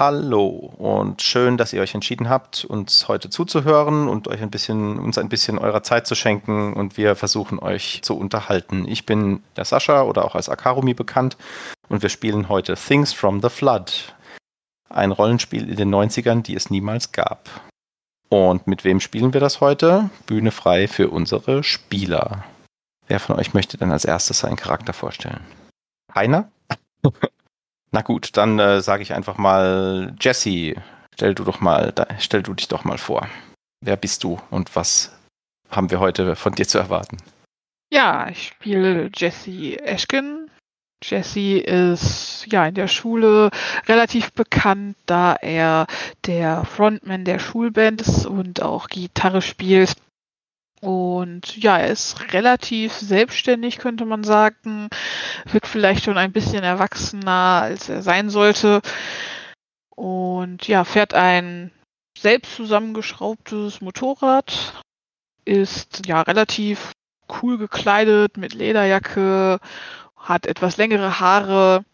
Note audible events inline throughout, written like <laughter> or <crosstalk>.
Hallo und schön, dass ihr euch entschieden habt, uns heute zuzuhören und euch ein bisschen, uns ein bisschen eurer Zeit zu schenken und wir versuchen euch zu unterhalten. Ich bin der Sascha oder auch als Akarumi bekannt und wir spielen heute Things from the Flood. Ein Rollenspiel in den 90ern, die es niemals gab. Und mit wem spielen wir das heute? Bühne frei für unsere Spieler. Wer von euch möchte denn als erstes seinen Charakter vorstellen? Keiner? <laughs> Na gut, dann äh, sage ich einfach mal, Jesse, stell du doch mal, stell du dich doch mal vor. Wer bist du und was haben wir heute von dir zu erwarten? Ja, ich spiele Jesse Eschken. Jesse ist ja in der Schule relativ bekannt, da er der Frontman der Schulband ist und auch Gitarre spielt. Und ja, er ist relativ selbstständig, könnte man sagen. Wird vielleicht schon ein bisschen erwachsener, als er sein sollte. Und ja, fährt ein selbst zusammengeschraubtes Motorrad. Ist ja relativ cool gekleidet mit Lederjacke, hat etwas längere Haare.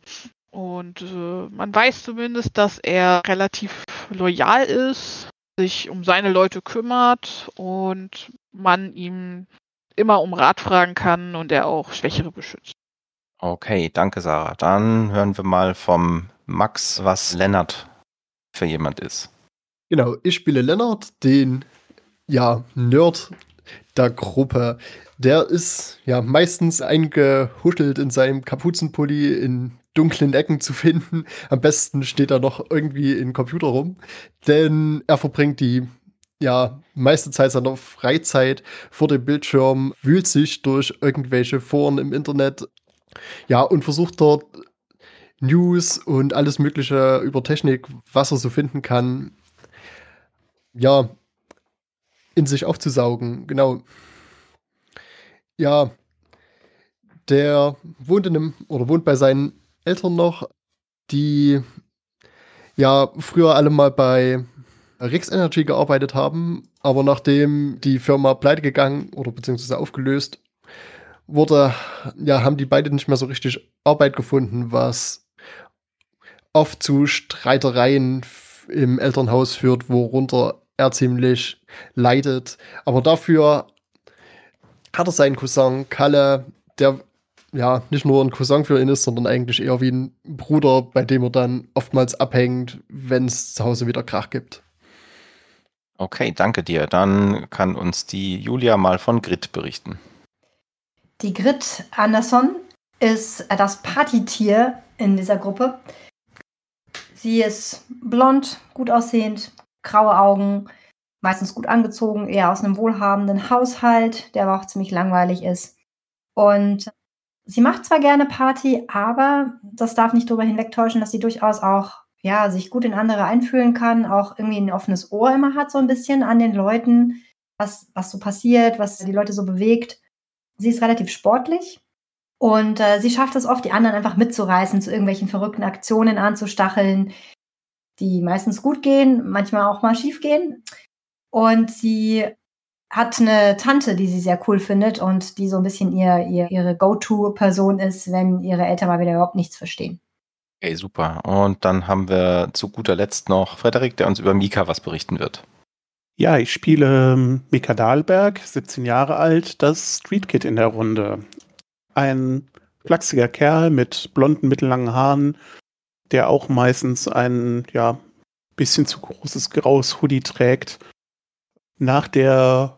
Und äh, man weiß zumindest, dass er relativ loyal ist, sich um seine Leute kümmert und man ihm immer um Rat fragen kann und er auch Schwächere beschützt. Okay, danke Sarah. Dann hören wir mal vom Max, was Lennart für jemand ist. Genau, ich spiele Lennart, den ja, Nerd der Gruppe. Der ist ja meistens eingehuschelt in seinem Kapuzenpulli in dunklen Ecken zu finden. Am besten steht er noch irgendwie in Computer rum, denn er verbringt die ja, meiste Zeit seiner Freizeit vor dem Bildschirm, wühlt sich durch irgendwelche Foren im Internet, ja, und versucht dort News und alles Mögliche über Technik, was er so finden kann, ja, in sich aufzusaugen. Genau. Ja, der wohnt in einem, oder wohnt bei seinen Eltern noch, die ja früher alle mal bei Rix Energy gearbeitet haben, aber nachdem die Firma pleite gegangen oder beziehungsweise aufgelöst wurde, ja, haben die beide nicht mehr so richtig Arbeit gefunden, was oft zu Streitereien im Elternhaus führt, worunter er ziemlich leidet. Aber dafür hat er seinen Cousin Kalle, der ja, nicht nur ein Cousin für ihn ist, sondern eigentlich eher wie ein Bruder, bei dem er dann oftmals abhängt, wenn es zu Hause wieder Krach gibt. Okay, danke dir. Dann kann uns die Julia mal von Grit berichten. Die Grit Anderson ist das Partytier in dieser Gruppe. Sie ist blond, gut aussehend, graue Augen, meistens gut angezogen, eher aus einem wohlhabenden Haushalt, der aber auch ziemlich langweilig ist. Und sie macht zwar gerne Party, aber das darf nicht darüber hinwegtäuschen, dass sie durchaus auch ja, sich gut in andere einfühlen kann, auch irgendwie ein offenes Ohr immer hat, so ein bisschen an den Leuten, was, was so passiert, was die Leute so bewegt. Sie ist relativ sportlich und äh, sie schafft es oft, die anderen einfach mitzureißen, zu irgendwelchen verrückten Aktionen anzustacheln, die meistens gut gehen, manchmal auch mal schief gehen. Und sie hat eine Tante, die sie sehr cool findet und die so ein bisschen ihr, ihr ihre Go-To-Person ist, wenn ihre Eltern mal wieder überhaupt nichts verstehen. Okay, super. Und dann haben wir zu guter Letzt noch Frederik, der uns über Mika was berichten wird. Ja, ich spiele ähm, Mika Dahlberg, 17 Jahre alt, das Street Kid in der Runde. Ein flachsiger Kerl mit blonden, mittellangen Haaren, der auch meistens ein, ja, bisschen zu großes graues Hoodie trägt. Nach der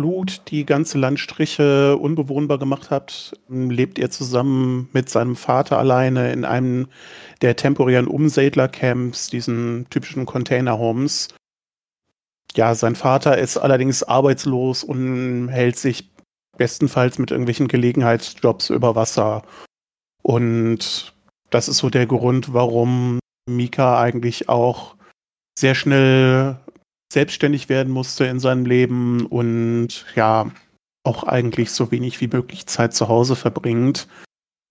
Flut die ganze Landstriche unbewohnbar gemacht hat, lebt er zusammen mit seinem Vater alleine in einem der temporären Umsiedlercamps, diesen typischen Containerhomes. Ja, sein Vater ist allerdings arbeitslos und hält sich bestenfalls mit irgendwelchen Gelegenheitsjobs über Wasser. Und das ist so der Grund, warum Mika eigentlich auch sehr schnell selbstständig werden musste in seinem Leben und ja, auch eigentlich so wenig wie möglich Zeit zu Hause verbringt,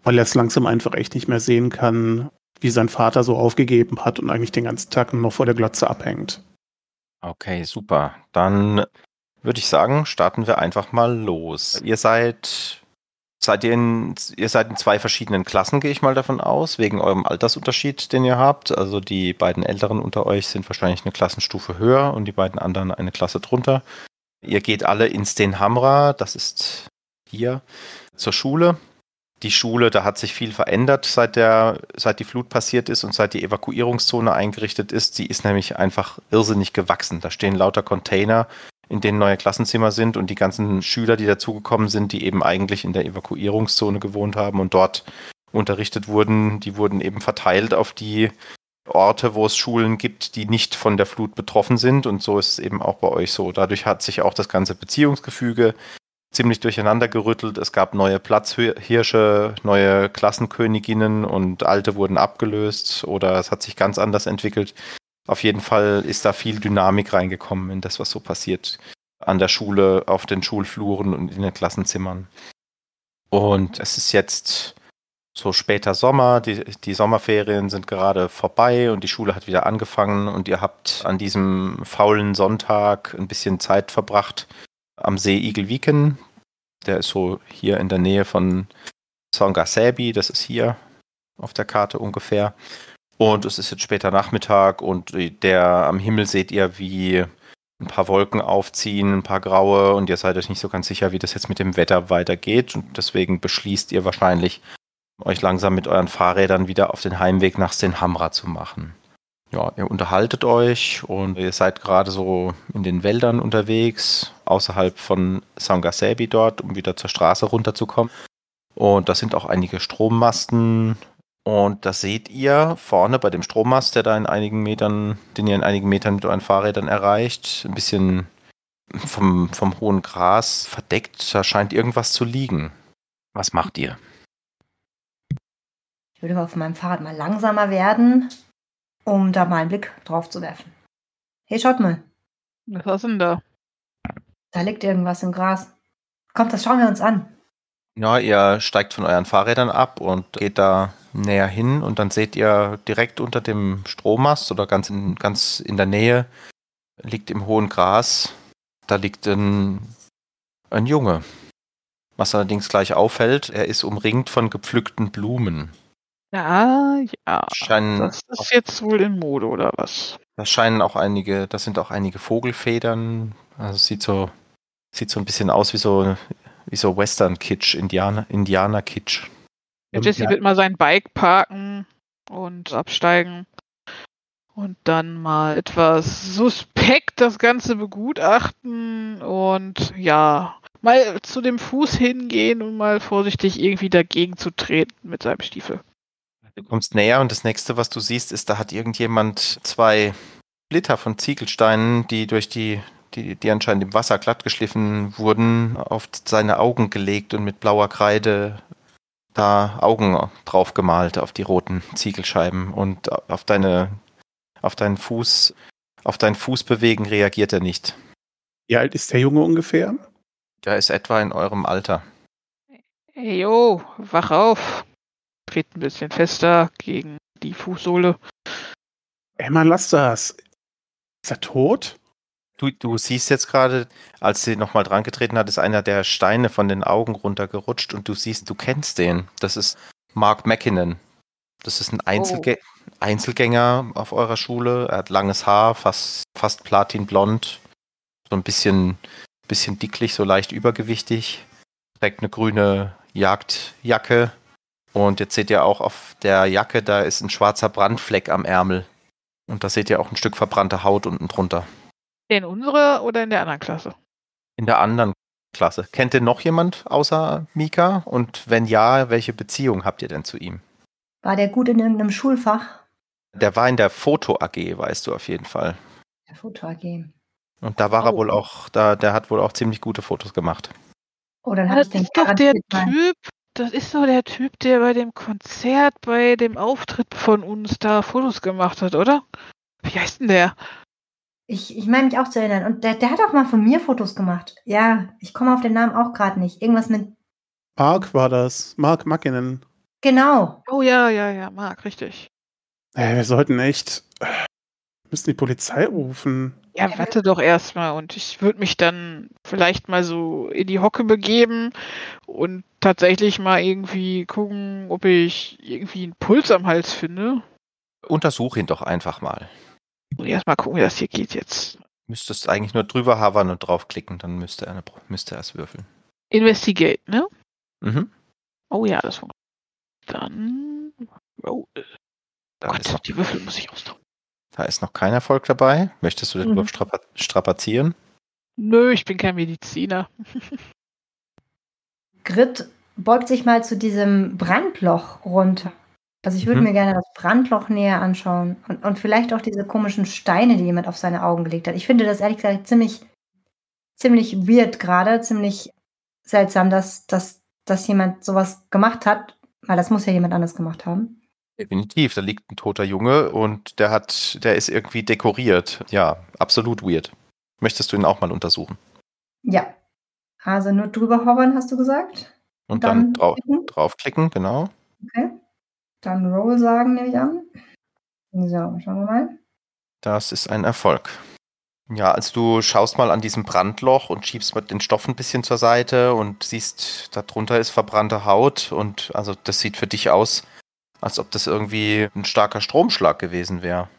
weil er es langsam einfach echt nicht mehr sehen kann, wie sein Vater so aufgegeben hat und eigentlich den ganzen Tag nur noch vor der Glotze abhängt. Okay, super. Dann würde ich sagen, starten wir einfach mal los. Ihr seid Seid ihr in, ihr seid in zwei verschiedenen Klassen, gehe ich mal davon aus, wegen eurem Altersunterschied, den ihr habt. Also die beiden Älteren unter euch sind wahrscheinlich eine Klassenstufe höher und die beiden anderen eine Klasse drunter. Ihr geht alle ins Den Hamra, das ist hier, zur Schule. Die Schule, da hat sich viel verändert, seit, der, seit die Flut passiert ist und seit die Evakuierungszone eingerichtet ist. Die ist nämlich einfach irrsinnig gewachsen. Da stehen lauter Container in denen neue Klassenzimmer sind und die ganzen Schüler, die dazugekommen sind, die eben eigentlich in der Evakuierungszone gewohnt haben und dort unterrichtet wurden, die wurden eben verteilt auf die Orte, wo es Schulen gibt, die nicht von der Flut betroffen sind. Und so ist es eben auch bei euch so. Dadurch hat sich auch das ganze Beziehungsgefüge ziemlich durcheinander gerüttelt. Es gab neue Platzhirsche, neue Klassenköniginnen und alte wurden abgelöst oder es hat sich ganz anders entwickelt auf jeden Fall ist da viel Dynamik reingekommen in das, was so passiert an der Schule, auf den Schulfluren und in den Klassenzimmern. Und es ist jetzt so später Sommer, die, die Sommerferien sind gerade vorbei und die Schule hat wieder angefangen und ihr habt an diesem faulen Sonntag ein bisschen Zeit verbracht am See Igelviken. Der ist so hier in der Nähe von Songasebi, das ist hier auf der Karte ungefähr. Und es ist jetzt später Nachmittag und der am Himmel seht ihr, wie ein paar Wolken aufziehen, ein paar graue und ihr seid euch nicht so ganz sicher, wie das jetzt mit dem Wetter weitergeht. Und deswegen beschließt ihr wahrscheinlich, euch langsam mit euren Fahrrädern wieder auf den Heimweg nach Stenhamra zu machen. Ja, ihr unterhaltet euch und ihr seid gerade so in den Wäldern unterwegs, außerhalb von Sangasebi dort, um wieder zur Straße runterzukommen. Und da sind auch einige Strommasten und das seht ihr vorne bei dem Strommast, der da in einigen Metern, den ihr in einigen Metern mit euren Fahrrädern erreicht, ein bisschen vom, vom hohen Gras verdeckt. Da scheint irgendwas zu liegen. Was macht ihr? Ich würde auf meinem Fahrrad mal langsamer werden, um da mal einen Blick drauf zu werfen. Hey, schaut mal. Was ist denn da? Da liegt irgendwas im Gras. Kommt, das schauen wir uns an. Ja, ihr steigt von euren Fahrrädern ab und geht da näher hin und dann seht ihr direkt unter dem Strommast oder ganz in, ganz in der Nähe liegt im hohen Gras, da liegt ein, ein Junge. Was allerdings gleich auffällt, er ist umringt von gepflückten Blumen. Ja, ja. Scheinen das ist jetzt wohl in Mode, oder was? Das scheinen auch einige, das sind auch einige Vogelfedern. Also sieht so, sieht so ein bisschen aus wie so, wie so Western-Kitsch, Indianer, Indianer-Kitsch. Ja, Jesse ja. wird mal sein Bike parken und absteigen und dann mal etwas suspekt das Ganze begutachten und ja, mal zu dem Fuß hingehen und mal vorsichtig irgendwie dagegen zu treten mit seinem Stiefel. Du kommst näher und das nächste, was du siehst, ist, da hat irgendjemand zwei Splitter von Ziegelsteinen, die durch die, die, die anscheinend im Wasser glatt geschliffen wurden, auf seine Augen gelegt und mit blauer Kreide da Augen drauf gemalt auf die roten Ziegelscheiben und auf deine, auf deinen Fuß, auf dein Fußbewegen reagiert er nicht. Wie alt ist der Junge ungefähr? Der ist etwa in eurem Alter. Hey, yo, wach auf. Tritt ein bisschen fester gegen die Fußsohle. Ey, Mann, lass das. Ist er tot? Du, du siehst jetzt gerade, als sie nochmal dran getreten hat, ist einer der Steine von den Augen runtergerutscht und du siehst, du kennst den. Das ist Mark McKinnon. Das ist ein Einzelgä Einzelgänger auf eurer Schule. Er hat langes Haar, fast, fast platinblond. So ein bisschen, bisschen dicklich, so leicht übergewichtig. Trägt eine grüne Jagdjacke. Und jetzt seht ihr auch auf der Jacke, da ist ein schwarzer Brandfleck am Ärmel. Und da seht ihr auch ein Stück verbrannte Haut unten drunter. In unserer oder in der anderen Klasse? In der anderen Klasse. Kennt ihr noch jemand außer Mika? Und wenn ja, welche Beziehung habt ihr denn zu ihm? War der gut in irgendeinem Schulfach? Der war in der Foto AG, weißt du auf jeden Fall. Der Foto AG. Und da war er Oh. wohl auch, da, der hat wohl auch ziemlich gute Fotos gemacht. Oh, dann habe das ich den ist doch der Typ, das ist doch der Typ, der bei dem Konzert, bei dem Auftritt von uns da Fotos gemacht hat, oder? Wie heißt denn der? Ich, ich meine mich auch zu erinnern. Und der, der hat auch mal von mir Fotos gemacht. Ja, ich komme auf den Namen auch gerade nicht. Irgendwas mit. Mark war das. Mark Mackinnon. Genau. Oh ja, ja, ja, Marc, richtig. Ey, wir sollten echt. Wir müssen die Polizei rufen. Ja, warte doch erstmal und ich würde mich dann vielleicht mal so in die Hocke begeben und tatsächlich mal irgendwie gucken, ob ich irgendwie einen Puls am Hals finde. Untersuch ihn doch einfach mal. Und erstmal gucken, wie das hier geht jetzt. Müsstest eigentlich nur drüber havern und draufklicken, dann müsste er, müsste er es würfeln. Investigate, ne? Mhm. Oh ja, das funktioniert. Dann. Oh, Da, Gott, ist noch, die Würfel muss ich austauschen. da ist noch kein Erfolg dabei. Möchtest du den Mhm. Wurf strapa strapazieren? Nö, ich bin kein Mediziner. <laughs> Grit beugt sich mal zu diesem Brandloch runter. Also ich würde Mhm. mir gerne das Brandloch näher anschauen und, und vielleicht auch diese komischen Steine, die jemand auf seine Augen gelegt hat. Ich finde das ehrlich gesagt ziemlich, ziemlich weird gerade, ziemlich seltsam, dass, dass, dass jemand sowas gemacht hat, weil das muss ja jemand anders gemacht haben. Definitiv, da liegt ein toter Junge und der hat, der ist irgendwie dekoriert. Ja, absolut weird. Möchtest du ihn auch mal untersuchen? Ja. Also nur drüber hovern, hast du gesagt? Und dann, drau klicken? draufklicken, genau. Okay. Dann Roll sagen, nehme ich an. So, schauen wir mal. Das ist ein Erfolg. Ja, also du schaust mal an diesem Brandloch und schiebst mal den Stoff ein bisschen zur Seite und siehst, darunter ist verbrannte Haut und also das sieht für dich aus, als ob das irgendwie ein starker Stromschlag gewesen wäre.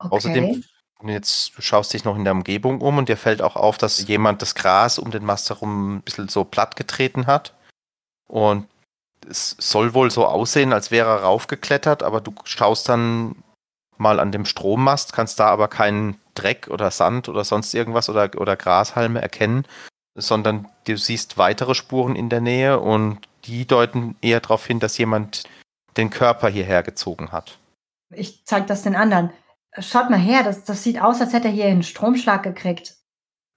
Okay. Außerdem, jetzt du schaust dich noch in der Umgebung um und dir fällt auch auf, dass jemand das Gras um den Mast herum ein bisschen so platt getreten hat. Und es soll wohl so aussehen, als wäre er raufgeklettert, aber du schaust dann mal an dem Strommast, kannst da aber keinen Dreck oder Sand oder sonst irgendwas oder, oder Grashalme erkennen, sondern du siehst weitere Spuren in der Nähe und die deuten eher darauf hin, dass jemand den Körper hierher gezogen hat. Ich zeig das den anderen. Schaut mal her, das, das sieht aus, als hätte er hier einen Stromschlag gekriegt.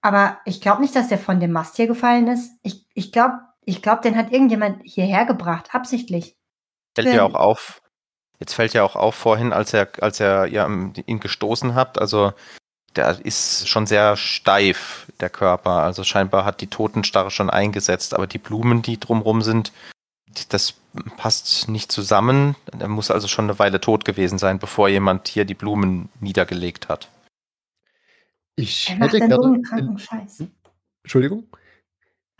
Aber ich glaube nicht, dass der von dem Mast hier gefallen ist. Ich, ich glaube, ich glaub, den hat irgendjemand hierher gebracht, absichtlich. Fällt Ja. dir auch auf, jetzt fällt ja auch auf vorhin, als er, als er ja, ihn gestoßen habt, also der ist schon sehr steif, der Körper. Also scheinbar hat die Totenstarre schon eingesetzt, aber die Blumen, die drumrum sind, das passt nicht zusammen. Er muss also schon eine Weile tot gewesen sein, bevor jemand hier die Blumen niedergelegt hat. Ich Er macht hätte einen gerne. bodenkranken Scheiß. Entschuldigung.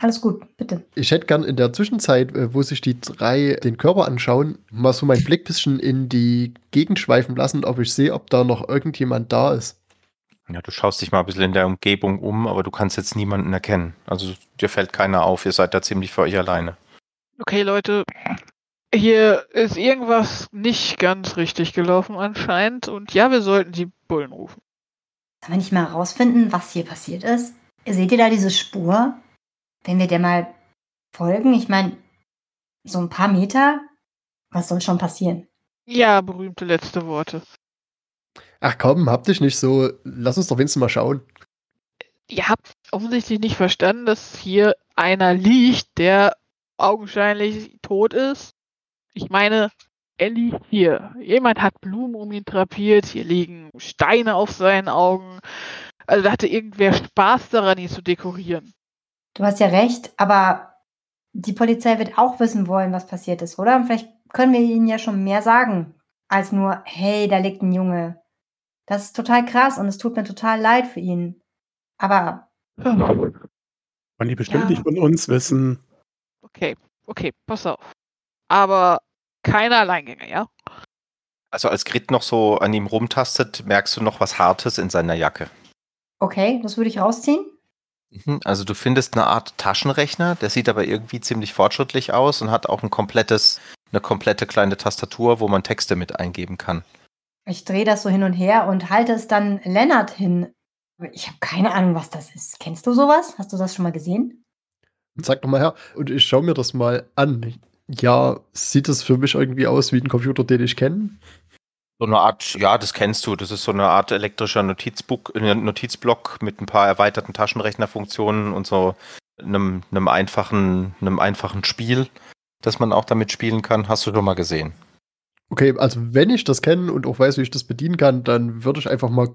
Alles gut, bitte. Ich hätte gern in der Zwischenzeit, äh, wo sich die drei den Körper anschauen, mal so meinen Blick bisschen in die Gegend schweifen lassen, ob ich sehe, ob da noch irgendjemand da ist. Ja, du schaust dich mal ein bisschen in der Umgebung um, aber du kannst jetzt niemanden erkennen. Also dir fällt keiner auf, ihr seid da ziemlich für euch alleine. Okay, Leute. Hier ist irgendwas nicht ganz richtig gelaufen anscheinend. Und ja, wir sollten die Bullen rufen. Sollen wir nicht mal herausfinden, was hier passiert ist? Seht ihr da diese Spur? Wenn wir der mal folgen, ich meine, so ein paar Meter, was soll schon passieren? Ja, berühmte letzte Worte. Ach komm, hab dich nicht so. Lass uns doch wenigstens mal schauen. Ihr habt offensichtlich nicht verstanden, dass hier einer liegt, der augenscheinlich tot ist. Ich meine, er liegt hier. Jemand hat Blumen um ihn drapiert, hier liegen Steine auf seinen Augen. Also da hatte irgendwer Spaß daran, ihn zu dekorieren. Du hast ja recht, aber die Polizei wird auch wissen wollen, was passiert ist, oder? Und vielleicht können wir ihnen ja schon mehr sagen, als nur, hey, da liegt ein Junge. Das ist total krass und es tut mir total leid für ihn. Aber Wollen die bestimmt Ja. nicht von uns wissen. Okay, okay, pass auf. Aber keine Alleingänge, ja? Also als Grit noch so an ihm rumtastet, merkst du noch was Hartes in seiner Jacke. okay, das würde ich rausziehen. Mhm, Also du findest eine Art Taschenrechner, der sieht aber irgendwie ziemlich fortschrittlich aus und hat auch ein komplettes, eine komplette kleine Tastatur, wo man Texte mit eingeben kann. Ich drehe das so hin und her und halte es dann Lennart hin. Ich habe keine Ahnung, was das ist. Kennst du sowas? Hast du das schon mal gesehen? Sag doch mal her. Und ich schaue mir das mal an. Ja, sieht das für mich irgendwie aus wie ein Computer, den ich kenne? So eine Art, ja, das kennst du, das ist so eine Art elektrischer Notizbuch, äh, Notizblock mit ein paar erweiterten Taschenrechnerfunktionen und so einem, einem einfachen, einem einfachen Spiel, das man auch damit spielen kann. Hast du schon mal gesehen? Okay, also wenn ich das kenne und auch weiß, wie ich das bedienen kann, dann würde ich einfach mal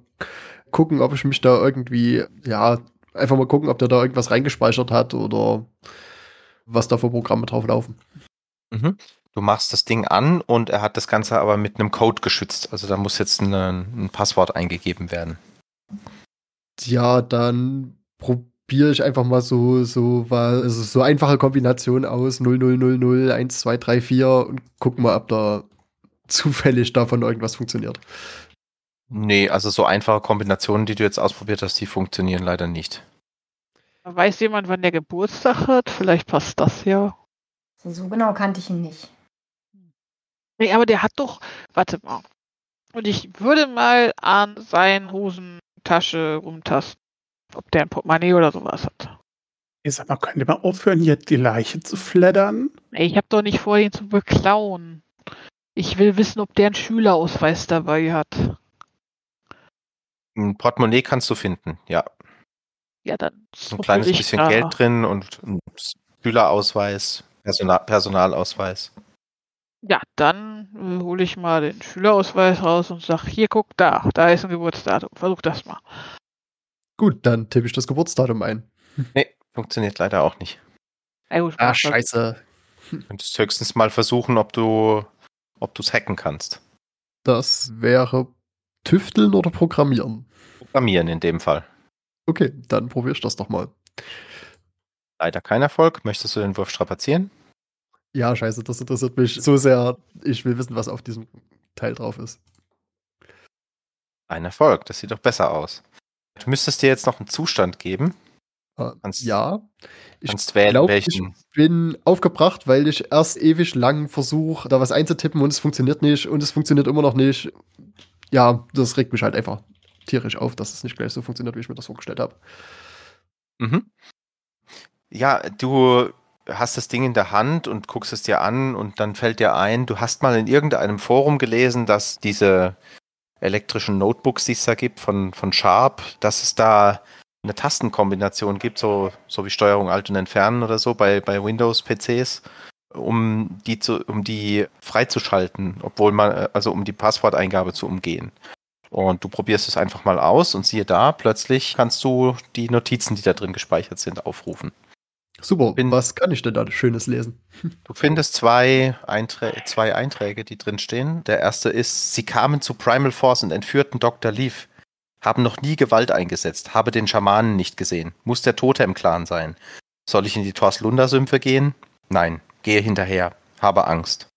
gucken, ob ich mich da irgendwie, ja, einfach mal gucken, ob der da irgendwas reingespeichert hat oder was da für Programme drauf laufen. Mhm. Du machst das Ding an und er hat das Ganze aber mit einem Code geschützt. Also da muss jetzt eine, ein Passwort eingegeben werden. ja, dann probiere ich einfach mal so, so, also so einfache Kombinationen aus 0000, 1, 2, 3, 4 und gucken mal, ob da zufällig davon irgendwas funktioniert. Nee, also so einfache Kombinationen, die du jetzt ausprobiert hast, die funktionieren leider nicht. Weiß jemand, wann der Geburtstag hat? Vielleicht passt das ja. So genau kannte ich ihn nicht. Nee, aber der hat doch, warte mal. Und ich würde mal an seinen Hosentasche rumtasten, ob der ein Portemonnaie oder sowas hat. Ich sag mal, könnt ihr mal aufhören, hier die Leiche zu fleddern? Ey, ich habe doch nicht vor, ihn zu beklauen. Ich will wissen, ob der einen Schülerausweis dabei hat. Ein Portemonnaie kannst du finden, ja. Ja, dann. So ein kleines bisschen da. Geld drin und ein Schülerausweis, Personal Personalausweis. Ja, dann äh, hole ich mal den Schülerausweis raus und sage, hier guck da, da ist ein Geburtsdatum. Versuch das mal. Gut, dann tippe ich das Geburtsdatum ein. <laughs> Nee, funktioniert leider auch nicht. Ja, gut, ah, scheiße. Du könntest höchstens mal versuchen, ob du ob du es hacken kannst. Das wäre tüfteln oder programmieren? Programmieren in dem Fall. Okay, dann probiere ich das doch mal. Leider kein Erfolg. Möchtest du den Wurf strapazieren? Ja, scheiße, das interessiert mich so sehr. Ich will wissen, was auf diesem Teil drauf ist. Ein Erfolg, das sieht doch besser aus. Du müsstest dir jetzt noch einen Zustand geben. Uh, kannst, ja. Ich glaube, ich bin aufgebracht, weil ich erst ewig lang versuche, da was einzutippen und es funktioniert nicht und es funktioniert immer noch nicht. Ja, das regt mich halt einfach tierisch auf, dass es nicht gleich so funktioniert, wie ich mir das vorgestellt habe. Mhm. Ja, du hast das Ding in der Hand und guckst es dir an und dann fällt dir ein, du hast mal in irgendeinem Forum gelesen, dass diese elektrischen Notebooks, die es da gibt von, von Sharp, dass es da eine Tastenkombination gibt, so, so wie Steuerung Alt und Entfernen oder so bei, bei Windows-PCs, um die zu, um die freizuschalten, obwohl man, also um die Passworteingabe zu umgehen. Und du probierst es einfach mal aus und siehe da, plötzlich kannst du die Notizen, die da drin gespeichert sind, aufrufen. Super, Bin, was kann ich denn da Schönes lesen? <laughs> Du findest zwei, Einträ zwei Einträge, die drin stehen. Der erste ist, sie kamen zu Primal Force und entführten Dr. Leaf. Haben noch nie Gewalt eingesetzt, habe den Schamanen nicht gesehen. Muss der Tote im Klaren sein. Soll ich in die Torslunda-Sümpfe gehen? Nein, gehe hinterher. Habe Angst.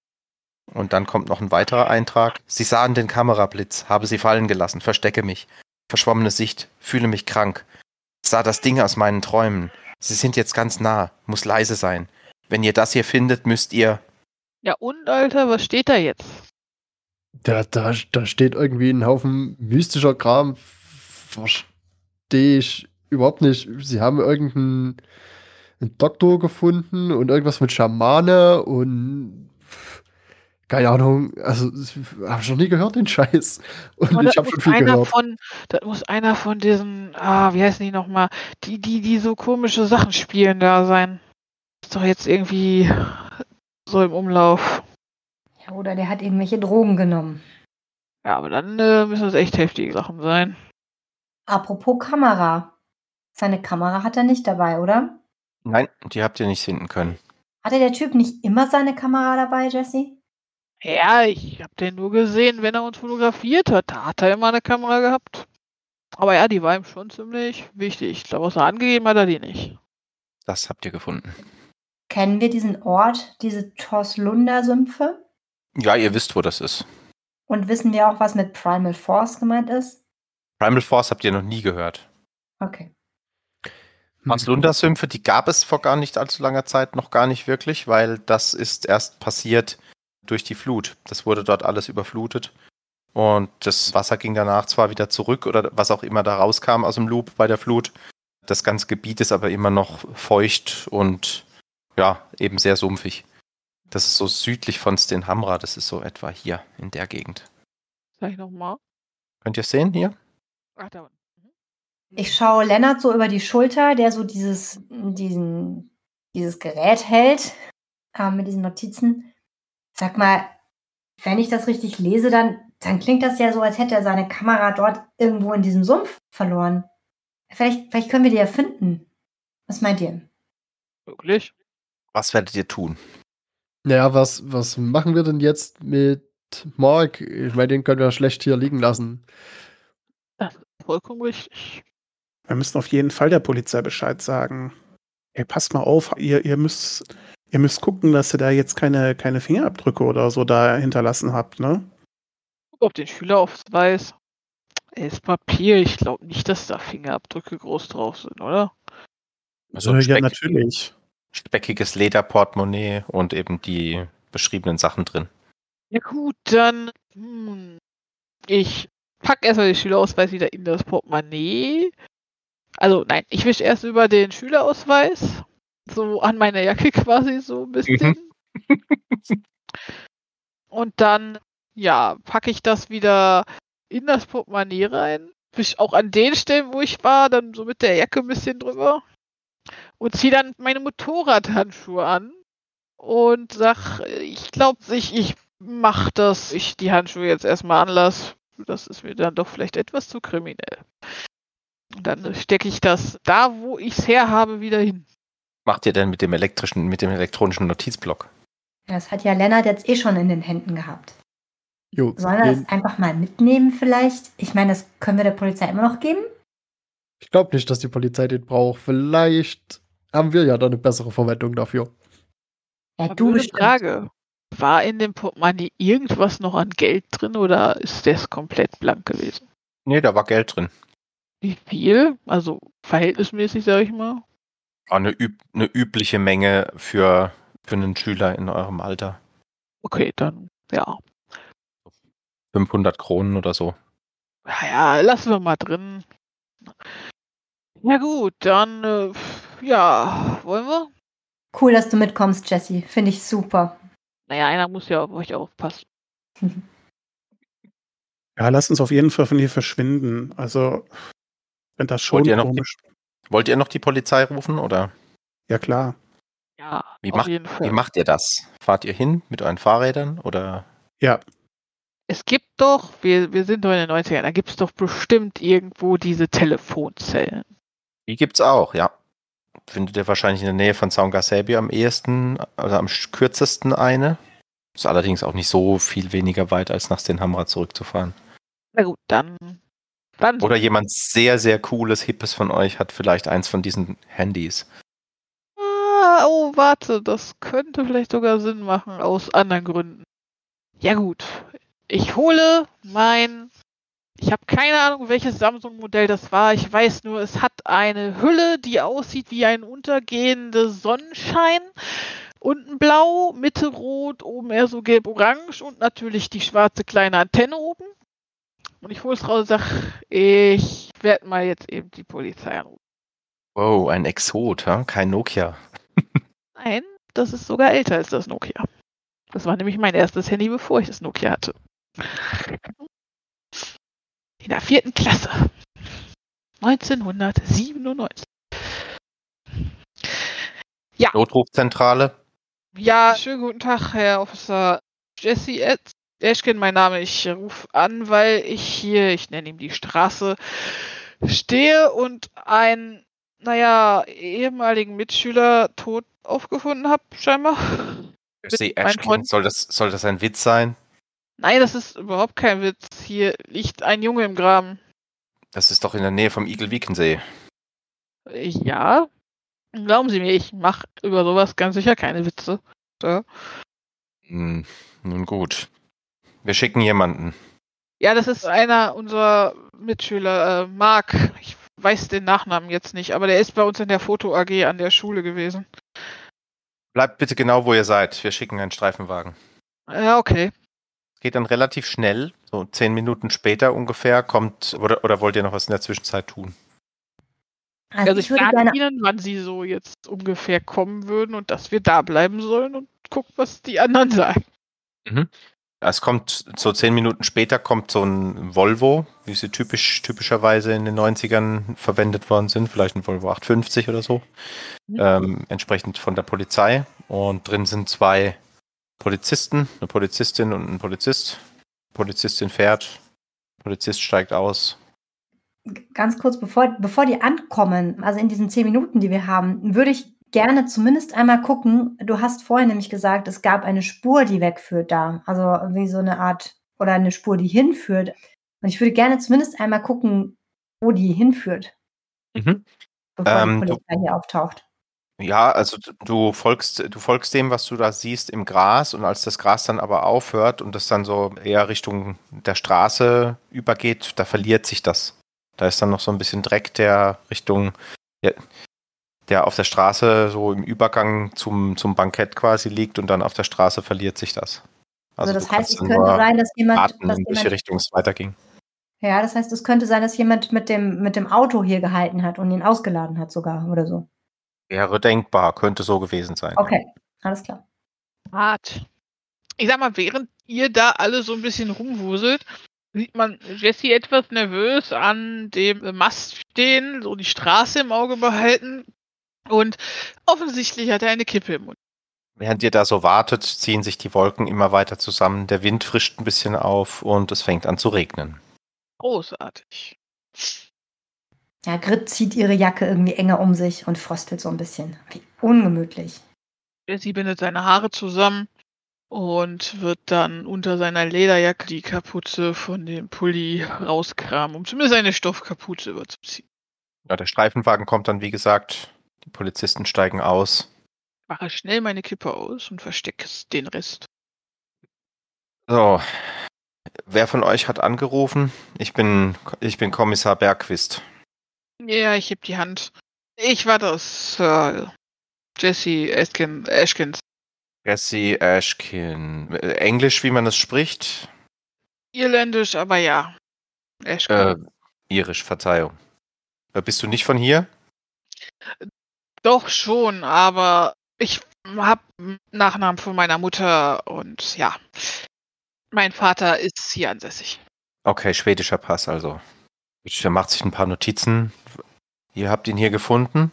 Und dann kommt noch ein weiterer Eintrag. Sie sahen den Kamerablitz, habe sie fallen gelassen, verstecke mich. Verschwommene Sicht, fühle mich krank. Sah das Ding aus meinen Träumen. Sie sind jetzt ganz nah, muss leise sein. Wenn ihr das hier findet, müsst ihr. Ja und, Alter, was steht da jetzt? Da, da, da steht irgendwie ein Haufen mystischer Kram. Verstehe ich überhaupt nicht. Sie haben irgendeinen Doktor gefunden und irgendwas mit Schamane und keine Ahnung, also habe ich noch nie gehört, den Scheiß. Und ich habe schon viel gehört. Von, das muss einer von diesen, ah, wie heißen die nochmal, die, die, die so komische Sachen spielen da sein. Ist doch jetzt irgendwie so im Umlauf. Ja, oder der hat irgendwelche Drogen genommen. Ja, aber dann äh, müssen es echt heftige Sachen sein. Apropos Kamera. Seine Kamera hat er nicht dabei, oder? Nein, die habt ihr nicht finden können. Hatte der Typ nicht immer seine Kamera dabei, Jesse? Ja, ich habe den nur gesehen, wenn er uns fotografiert hat. Da hat er immer eine Kamera gehabt. Aber ja, die war ihm schon ziemlich wichtig. Ich glaube, außer angegeben hat er die nicht. Das habt ihr gefunden. Kennen wir diesen Ort, diese Torslunda-Sümpfe? Ja, ihr wisst, wo das ist. Und wissen wir auch, was mit Primal Force gemeint ist? Primal Force habt ihr noch nie gehört. Okay. Torslunda-Sümpfe, die gab es vor gar nicht allzu langer Zeit noch gar nicht wirklich, weil das ist erst passiert, durch die Flut. Das wurde dort alles überflutet. Und das Wasser ging danach zwar wieder zurück oder was auch immer da rauskam aus dem Loop bei der Flut. Das ganze Gebiet ist aber immer noch feucht und ja, eben sehr sumpfig. Das ist so südlich von Stenhamra, das ist so etwa hier in der Gegend. Sag ich nochmal. Könnt ihr es sehen hier? Ach, da. Mhm. Ich schaue Lennart so über die Schulter, der so dieses, diesen, dieses Gerät hält äh, mit diesen Notizen. Sag mal, wenn ich das richtig lese, dann, dann klingt das ja so, als hätte er seine Kamera dort irgendwo in diesem Sumpf verloren. Vielleicht, vielleicht können wir die ja finden. Was meint ihr? Wirklich? Was werdet ihr tun? Naja, was, was machen wir denn jetzt mit Mark? Ich meine, den können wir schlecht hier liegen lassen. Das ist vollkommen richtig. Wir müssen auf jeden Fall der Polizei Bescheid sagen. Ey, passt mal auf, ihr, ihr müsst, ihr müsst gucken, dass ihr da jetzt keine, keine Fingerabdrücke oder so da hinterlassen habt, ne? Guck auf den Schülerausweis. Er ist Papier. Ich glaube nicht, dass da Fingerabdrücke groß drauf sind, oder? Also ja, speck, natürlich. speckiges Lederportemonnaie und eben die beschriebenen Sachen drin. Ja gut, dann hm, ich pack erstmal den Schülerausweis wieder in das Portemonnaie. Also nein, ich wische erst über den Schülerausweis. So an meiner Jacke <laughs> quasi so ein bisschen. Und dann, ja, packe ich das wieder in das Portemonnaie rein. Wisch auch an den Stellen, wo ich war, dann so mit der Jacke ein bisschen drüber. Und ziehe dann meine Motorradhandschuhe an. Und sag, ich glaube, ich, ich mach das, ich die Handschuhe jetzt erstmal anlass. Das ist mir dann doch vielleicht etwas zu kriminell. Und dann stecke ich das da, wo ich es her habe, wieder hin. Macht ihr denn mit dem elektrischen, mit dem elektronischen Notizblock? Das hat ja Lennart jetzt eh schon in den Händen gehabt. Jo, Sollen wir das einfach mal mitnehmen vielleicht? Ich meine, das können wir der Polizei immer noch geben. ich glaube nicht, dass die Polizei den braucht. Vielleicht haben wir ja da eine bessere Verwendung dafür. Ja, du bestimmt. Frage. War in dem Portemonnaie irgendwas noch an Geld drin oder ist das komplett blank gewesen? Nee, da war Geld drin. Wie viel? Also verhältnismäßig, sage ich mal. War eine, üb eine übliche Menge für, für einen Schüler in eurem Alter. Okay, dann ja. 500 Kronen oder so. Naja, lassen wir mal drin. Ja gut, dann äh, ja, wollen wir? Cool, dass du mitkommst, Jesse. Finde ich super. Naja, einer muss ja auf euch aufpassen. <laughs> Ja, lasst uns auf jeden Fall von hier verschwinden. Also, wenn das schon Wollt ihr noch komisch. Wollt ihr noch die Polizei rufen oder Ja, klar. Ja, Wie auf macht- jeden Fall. wie macht ihr das? Fahrt ihr hin mit euren Fahrrädern oder? Ja, Es gibt doch, wir, wir sind doch in den 90ern, da gibt es doch bestimmt irgendwo diese Telefonzellen. Die gibt's auch, ja. Findet ihr wahrscheinlich in der Nähe von Zaun Gasebi am ehesten, also am kürzesten eine. Ist allerdings auch nicht so viel weniger weit, als nach Stenhamra zurückzufahren. Na gut, dann. Dann Oder jemand sehr, sehr cooles, hippes von euch hat vielleicht eins von diesen Handys. Ah, oh, warte, das könnte vielleicht sogar Sinn machen aus anderen Gründen. Ja gut, ich hole mein. Ich habe keine Ahnung, welches Samsung-Modell das war. Ich weiß nur, es hat eine Hülle, die aussieht wie ein untergehender Sonnenschein. Unten blau, Mitte rot, oben eher so gelb-orange und natürlich die schwarze kleine Antenne oben. Und ich hole es raus und sag, ich werde mal jetzt eben die Polizei anrufen. Wow, ein Exot, ha? kein Nokia. Nein, das ist sogar älter als das Nokia. Das war nämlich mein erstes Handy, bevor ich das Nokia hatte. In der vierten Klasse. 1997. Notrufzentrale. Ja, schönen guten Tag, Herr Officer Jesse Ed Eschken, mein Name. Ich rufe an, weil ich hier, ich nenne ihm die Straße, stehe und einen, naja, ehemaligen Mitschüler tot aufgefunden habe, scheinbar. Mein Ashkin, soll das, soll das ein Witz sein? Nein, das ist überhaupt kein Witz. Hier liegt ein Junge im Graben. Das ist doch in der Nähe vom Igel-Wiekensee. Ja. Glauben Sie mir, ich mache über sowas ganz sicher keine Witze. Ja, Hm, nun gut. Wir schicken jemanden. ja das ist einer unserer Mitschüler, äh, Marc. Ich weiß den Nachnamen jetzt nicht, aber der ist bei uns in der Foto AG an der Schule gewesen. Bleibt bitte genau, wo ihr seid. Wir schicken einen Streifenwagen. Ja, okay. Geht dann relativ schnell. So zehn Minuten später ungefähr kommt, oder, oder wollt ihr noch was in der Zwischenzeit tun? Also, Also ich ich würde gerne. Ihnen, wann Sie so jetzt ungefähr kommen würden und dass wir da bleiben sollen und gucken, was die anderen sagen. Es kommt, so zehn Minuten später kommt so ein Volvo, wie sie typisch, typischerweise in den 90ern verwendet worden sind, vielleicht ein Volvo 850 oder so, Mhm. ähm, entsprechend von der Polizei. Und drin sind zwei Polizisten, eine Polizistin und ein Polizist. Polizistin fährt, Polizist steigt aus. ganz kurz, bevor, bevor die ankommen, also in diesen zehn Minuten, die wir haben, würde ich gerne zumindest einmal gucken. Du hast vorhin nämlich gesagt, es gab eine Spur, die wegführt da. Also wie so eine Art, oder eine Spur, die hinführt. Und ich würde gerne zumindest einmal gucken, wo die hinführt. Mhm. bevor Ähm, die Polizei hier auftaucht. Ja, also du- folgst, du folgst dem, was du da siehst im Gras und als das Gras dann aber aufhört und es dann so eher Richtung der Straße übergeht, da verliert sich das. Da ist dann noch so ein bisschen Dreck, der Richtung, der, der auf der Straße so im Übergang zum, zum Bankett quasi liegt und dann auf der Straße verliert sich das. Also, das du heißt, es könnte sein, dass jemand, raten, dass in welche jemand Richtung es weiterging. ja, das heißt, es könnte sein, dass jemand mit dem, mit dem Auto hier gehalten hat und ihn ausgeladen hat sogar oder so. Wäre denkbar, könnte so gewesen sein. Okay, alles klar. Hart. Ich sag mal, während ihr da alle so ein bisschen rumwuselt, sieht man Jesse etwas nervös an dem Mast stehen, so die Straße im Auge behalten. Und offensichtlich hat er eine Kippe im Mund. Während ihr da so wartet, ziehen sich die Wolken immer weiter zusammen, der Wind frischt ein bisschen auf und es fängt an zu regnen. Großartig. Ja, Grit zieht ihre Jacke irgendwie enger um sich und fröstelt so ein bisschen. Wie ungemütlich. Jesse bindet seine Haare zusammen und wird dann unter seiner Lederjacke die Kapuze von dem Pulli rauskramen, um zumindest eine Stoffkapuze überzuziehen. Ja, der Streifenwagen kommt dann, wie gesagt, die Polizisten steigen aus. Mache schnell meine Kippe aus und verstecke den Rest. So, wer von euch hat angerufen? Ich bin, ich bin Kommissar Bergquist. Ja, ich heb die Hand. Ich war das, Sir Jesse Ashkin, Ashkins. Jesse Ashkin. Englisch, wie man es spricht? Irländisch, aber ja. Ashkin. Äh, irisch, Verzeihung. Äh, Bist du nicht von hier? Doch schon, aber ich hab Nachnamen von meiner Mutter und ja. Mein Vater ist hier ansässig. Okay, schwedischer Pass also. Der macht sich ein paar Notizen. Ihr habt ihn hier gefunden.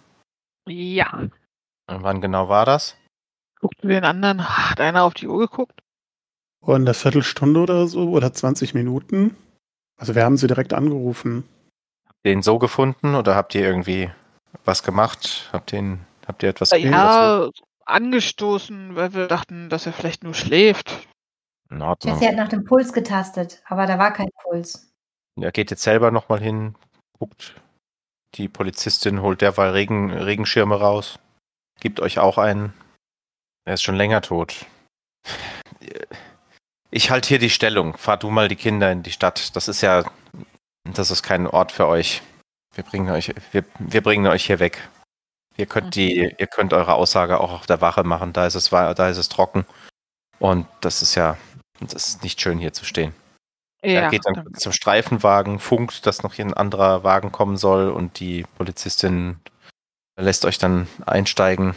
Ja. Und wann genau war das? Guckt den anderen. Hat einer auf die Uhr geguckt? Und eine Viertelstunde oder so oder 20 Minuten. Also wir haben sie direkt angerufen. Den so gefunden oder habt ihr irgendwie was gemacht? Habt ihr, ihn, habt ihr etwas dazu? Ja, angestoßen, weil wir dachten, dass er vielleicht nur schläft. In Ordnung. Jessie hat nach dem Puls getastet, aber da war kein Puls. Er geht jetzt selber nochmal hin, guckt. Die Polizistin holt derweil Regen, Regenschirme raus. Gibt euch auch einen. Er ist schon länger tot. Ich halte hier die Stellung. Fahr du mal die Kinder in die Stadt. Das ist ja. Das ist kein Ort für euch. Wir bringen euch, wir, wir bringen euch hier weg. Ihr könnt die, ihr könnt eure Aussage auch auf der Wache machen. Da ist es, da ist es trocken. Und das ist ja, das ist nicht schön hier zu stehen. Er geht dann stimmt. zum Streifenwagen, funkt, dass noch hier ein anderer Wagen kommen soll und die Polizistin lässt euch dann einsteigen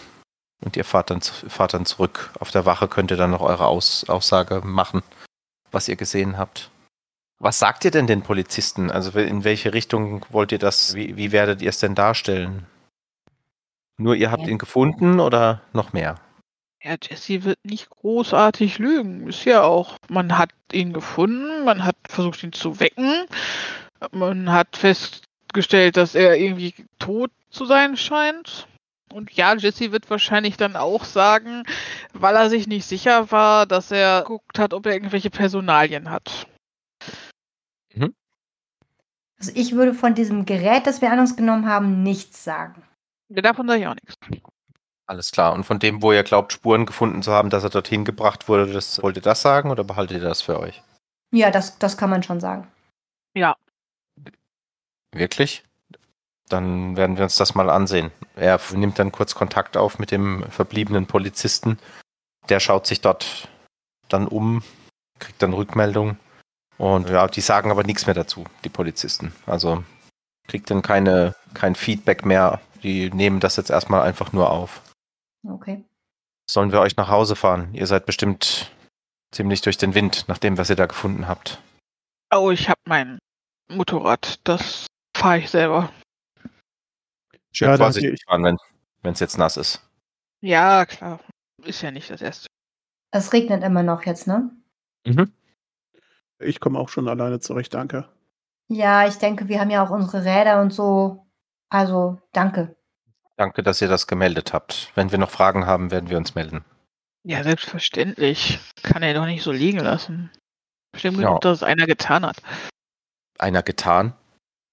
und ihr fahrt dann, fahrt dann zurück. Auf der Wache könnt ihr dann noch eure Aus, Aussage machen, was ihr gesehen habt. Was sagt ihr denn den Polizisten? Also in welche Richtung wollt ihr das, wie, wie werdet ihr es denn darstellen? Nur ihr habt Ja. ihn gefunden oder noch mehr? Ja, Jesse wird nicht großartig lügen. Ist ja auch. Man hat ihn gefunden, man hat versucht, ihn zu wecken. Man hat festgestellt, dass er irgendwie tot zu sein scheint. Und ja, Jesse wird wahrscheinlich dann auch sagen, weil er sich nicht sicher war, dass er geguckt hat, ob er irgendwelche Personalien hat. Also ich würde von diesem Gerät, das wir an uns genommen haben, nichts sagen. Ja, Davon sage ich auch nichts. Alles klar. Und von dem, wo ihr glaubt, Spuren gefunden zu haben, dass er dorthin gebracht wurde, das, wollt ihr das sagen oder behaltet ihr das für euch? Ja, das, das kann man schon sagen. Ja, Wirklich? Dann werden wir uns das mal ansehen. Er nimmt dann kurz Kontakt auf mit dem verbliebenen Polizisten. Der schaut sich dort dann um, kriegt dann Rückmeldung. Und ja, die sagen aber nichts mehr dazu, die Polizisten. Also kriegt dann keine, kein Feedback mehr. Die nehmen das jetzt erstmal einfach nur auf. Okay. Sollen wir euch nach Hause fahren? Ihr seid bestimmt ziemlich durch den Wind, nachdem was ihr da gefunden habt. Oh, ich habe mein Motorrad. Das fahre ich selber. Schön Ja, vorsichtig fahren, wenn es jetzt nass ist. Ja, klar. Ist ja nicht das erste. Es regnet immer noch jetzt, ne? Ich komme auch schon alleine zurecht, danke. Ja, ich denke, wir haben ja auch unsere Räder und so. Also, danke. Danke, dass ihr das gemeldet habt. Wenn wir noch Fragen haben, werden wir uns melden. Ja, selbstverständlich. Kann er doch nicht so liegen lassen. Bestimmt Ja. genug, dass es einer getan hat. Einer getan?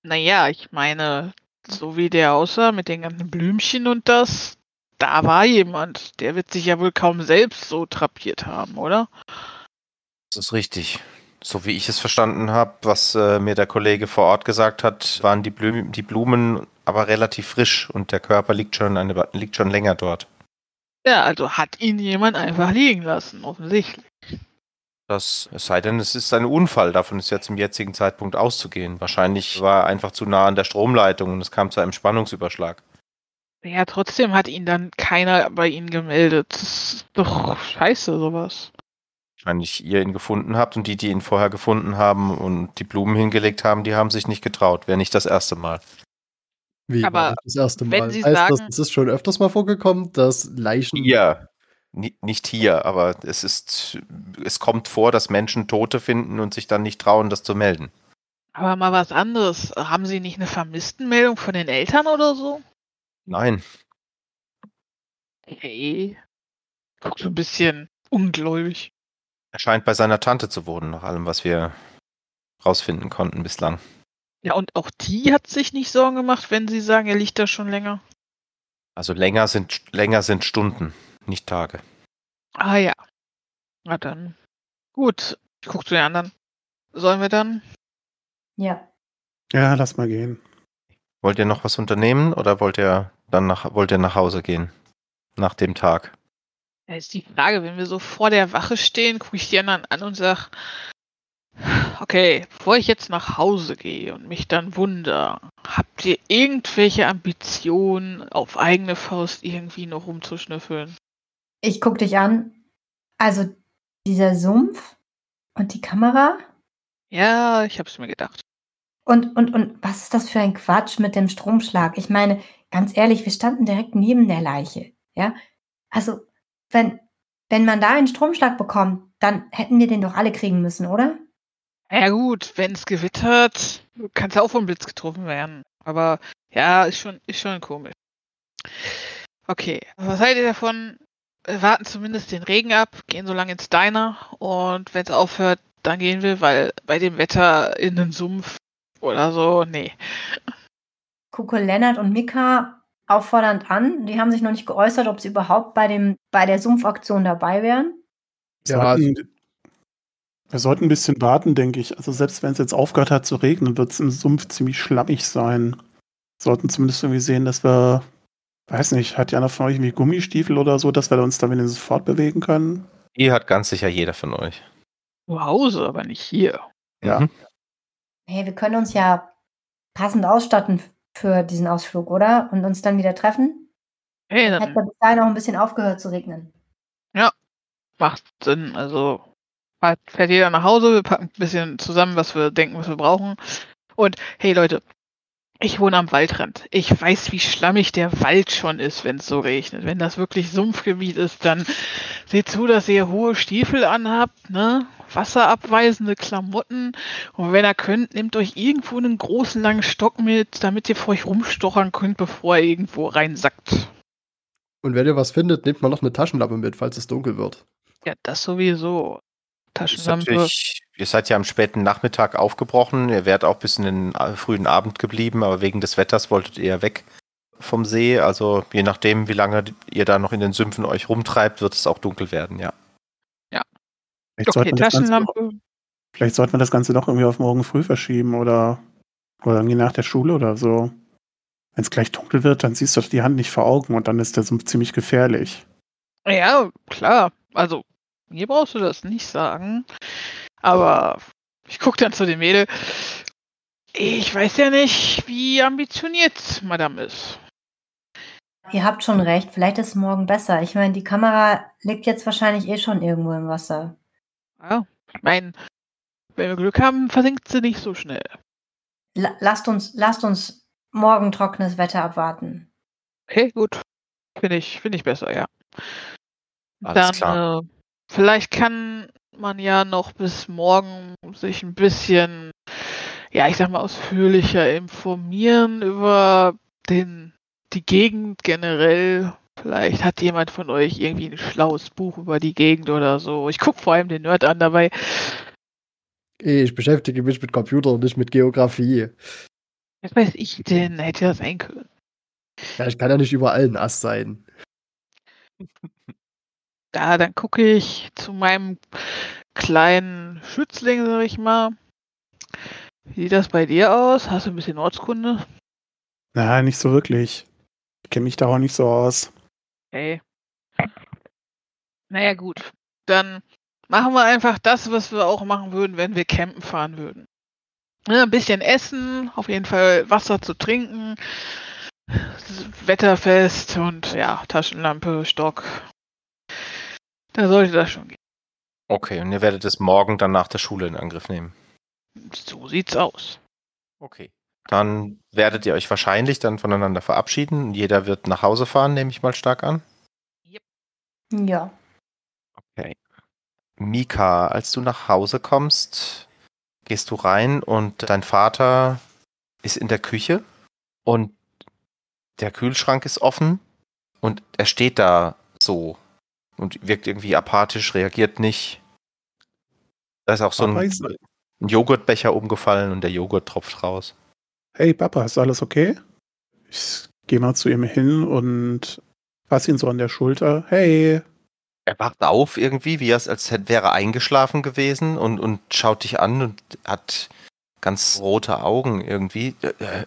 Naja, ich meine, so wie der aussah, mit den ganzen Blümchen und das, da war jemand. Der wird sich ja wohl kaum selbst so trapiert haben, oder? Das ist richtig. So wie ich es verstanden habe, was äh, mir der Kollege vor Ort gesagt hat, waren die, Blü die Blumen aber relativ frisch und der Körper liegt schon, eine, liegt schon länger dort. Ja, also hat ihn jemand einfach liegen lassen, offensichtlich. Das, es sei denn, es ist ein Unfall, davon ist ja zum jetzigen Zeitpunkt auszugehen. Wahrscheinlich war er einfach zu nah an der Stromleitung und es kam zu einem Spannungsüberschlag. Ja, trotzdem hat ihn dann keiner bei Ihnen gemeldet. Das ist doch scheiße, sowas. Wahrscheinlich ihr ihn gefunden habt und die, die ihn vorher gefunden haben und die Blumen hingelegt haben, die haben sich nicht getraut. Wäre nicht das erste Mal. Wie Aber war das erste wenn Mal? Sie heißt sagen- das, es ist schon öfters mal vorgekommen, dass Leichen. Hier. Ni- Nicht hier, aber es ist, es kommt vor, dass Menschen Tote finden und sich dann nicht trauen, das zu melden. Aber mal was anderes. Haben Sie nicht eine Vermisstenmeldung von den Eltern oder so? Nein. Hey. Guck so ein bisschen ungläubig. Er scheint bei seiner Tante zu wohnen, nach allem, was wir rausfinden konnten bislang. Ja, und auch die hat sich nicht Sorgen gemacht, wenn Sie sagen, er liegt da schon länger. Also länger sind, länger sind Stunden, nicht Tage. Ah ja. Na dann. Gut. Ich guck zu den anderen. Sollen wir dann? Ja. Ja, lass mal gehen. Wollt ihr noch was unternehmen oder wollt ihr dann nach, wollt ihr nach Hause gehen? Nach dem Tag? Ja, ist die Frage, wenn wir so vor der Wache stehen, gucke ich die anderen an und sag, okay, bevor ich jetzt nach Hause gehe und mich dann wundere, habt ihr irgendwelche Ambitionen, auf eigene Faust irgendwie noch rumzuschnüffeln? Ich guck dich an. Also dieser Sumpf und die Kamera Ja, ich hab's mir gedacht. und, und, und was ist das für ein Quatsch mit dem Stromschlag? Ich meine, ganz ehrlich, wir standen direkt neben der Leiche. Ja, also wenn, wenn man da einen Stromschlag bekommt, dann hätten wir den doch alle kriegen müssen, oder? Ja gut, wenn's gewittert, kann's auch vom Blitz getroffen werden. Aber ja, ist schon, ist schon komisch. Okay, was haltet ihr davon? Wir warten zumindest den Regen ab, gehen so lange ins Diner und wenn's aufhört, dann gehen wir, weil bei dem Wetter in den Sumpf oder so, nee. gucke Lennart und Mika auffordernd an. Die haben sich noch nicht geäußert, ob sie überhaupt bei, dem, bei der Sumpfaktion dabei wären. Wir Ja, sollten, wir sollten ein bisschen warten, denke ich. Also selbst wenn es jetzt aufgehört hat zu regnen, wird es im Sumpf ziemlich schlammig sein. Wir sollten zumindest irgendwie sehen, dass wir, weiß nicht, hat ja einer von euch irgendwie Gummistiefel oder so, dass wir uns da wenigstens fortbewegen können? Die hat ganz sicher jeder von euch. Zu Hause, aber nicht hier. Ja. Mhm. Hey, wir können uns ja passend ausstatten für diesen Ausflug, oder? Und uns dann wieder treffen. Hey, Hat dann ja bis dahin auch ein bisschen aufgehört zu regnen. macht Sinn. Also fährt jeder nach Hause, wir packen ein bisschen zusammen, was wir denken, was wir brauchen. Und hey Leute, ich wohne am Waldrand. Ich weiß, wie schlammig der Wald schon ist, wenn es so regnet. Wenn das wirklich Sumpfgebiet ist, dann seht zu, dass ihr hohe Stiefel anhabt, ne? Wasserabweisende Klamotten. Und wenn ihr könnt, nehmt euch irgendwo einen großen langen Stock mit, damit ihr vor euch rumstochern könnt, bevor ihr irgendwo reinsackt. Und wenn ihr was findet, nehmt mal noch eine Taschenlampe mit, falls es dunkel wird. Ja, das sowieso. Ist Taschenlampe. ihr seid ja am späten Nachmittag aufgebrochen. Ihr wärt auch bis in den äh, frühen Abend geblieben, aber wegen des Wetters wolltet ihr weg vom See. Also je nachdem, wie lange ihr da noch in den Sümpfen euch rumtreibt, wird es auch dunkel werden, ja. Vielleicht, Okay, sollten wir das Ganze noch, Taschenlampe. vielleicht sollten wir das Ganze doch irgendwie auf morgen früh verschieben oder, oder irgendwie nach der Schule oder so. Wenn es gleich dunkel wird, dann siehst du die Hand nicht vor Augen und dann ist der Sumpf ziemlich gefährlich. Ja, klar. Also, mir brauchst du das nicht sagen. Aber ich guck dann zu dem Mädel. Ich weiß ja nicht, wie ambitioniert Madame ist. Ihr habt schon recht, vielleicht ist es morgen besser. Ich meine, die Kamera liegt jetzt wahrscheinlich eh schon irgendwo im Wasser. Ja, ich meine, wenn wir Glück haben, versinkt sie nicht so schnell. La lasst, uns, lasst uns morgen trockenes Wetter abwarten. Okay, gut. Finde ich, finde ich besser, ja. Alles Dann, klar. Äh, vielleicht kann man ja noch bis morgen sich ein bisschen, ja, ich sag mal, ausführlicher informieren über den, die Gegend generell. Vielleicht hat jemand von euch irgendwie ein schlaues Buch über die Gegend oder so. Ich guck vor allem den Nerd an dabei. Ich beschäftige mich mit Computer und nicht mit Geografie. Was weiß ich denn? Hätte das sein können. Ja, ich kann ja nicht überall ein Ass sein. <laughs> Ja, dann gucke ich zu meinem kleinen Schützling, sag ich mal. Wie sieht das bei dir aus? Hast du ein bisschen Ortskunde? Na, nicht so wirklich. Ich kenne mich da auch nicht so aus. Hey. Naja, gut. Dann machen wir einfach das, was wir auch machen würden, wenn wir campen fahren würden. Ja, ein bisschen essen, auf jeden Fall Wasser zu trinken, wetterfest und ja, Taschenlampe, Stock. Da sollte das schon gehen. Okay, und ihr werdet es morgen dann nach der Schule in Angriff nehmen. So sieht's aus. Okay. Dann werdet ihr euch wahrscheinlich dann voneinander verabschieden. Jeder wird nach Hause fahren, nehme ich mal stark an. Ja. Okay. Mika, als du nach Hause kommst, gehst du rein und dein Vater ist in der Küche und der Kühlschrank ist offen und er steht da so und wirkt irgendwie apathisch, reagiert nicht. Da ist auch so ein, ein Joghurtbecher umgefallen und der Joghurt tropft raus. Hey Papa, ist alles okay? Ich gehe mal zu ihm hin und fasse ihn so an der Schulter. Hey, Er wacht auf irgendwie, wie als hätte, wäre er eingeschlafen gewesen und, und schaut dich an und hat ganz rote Augen irgendwie. Äh, äh,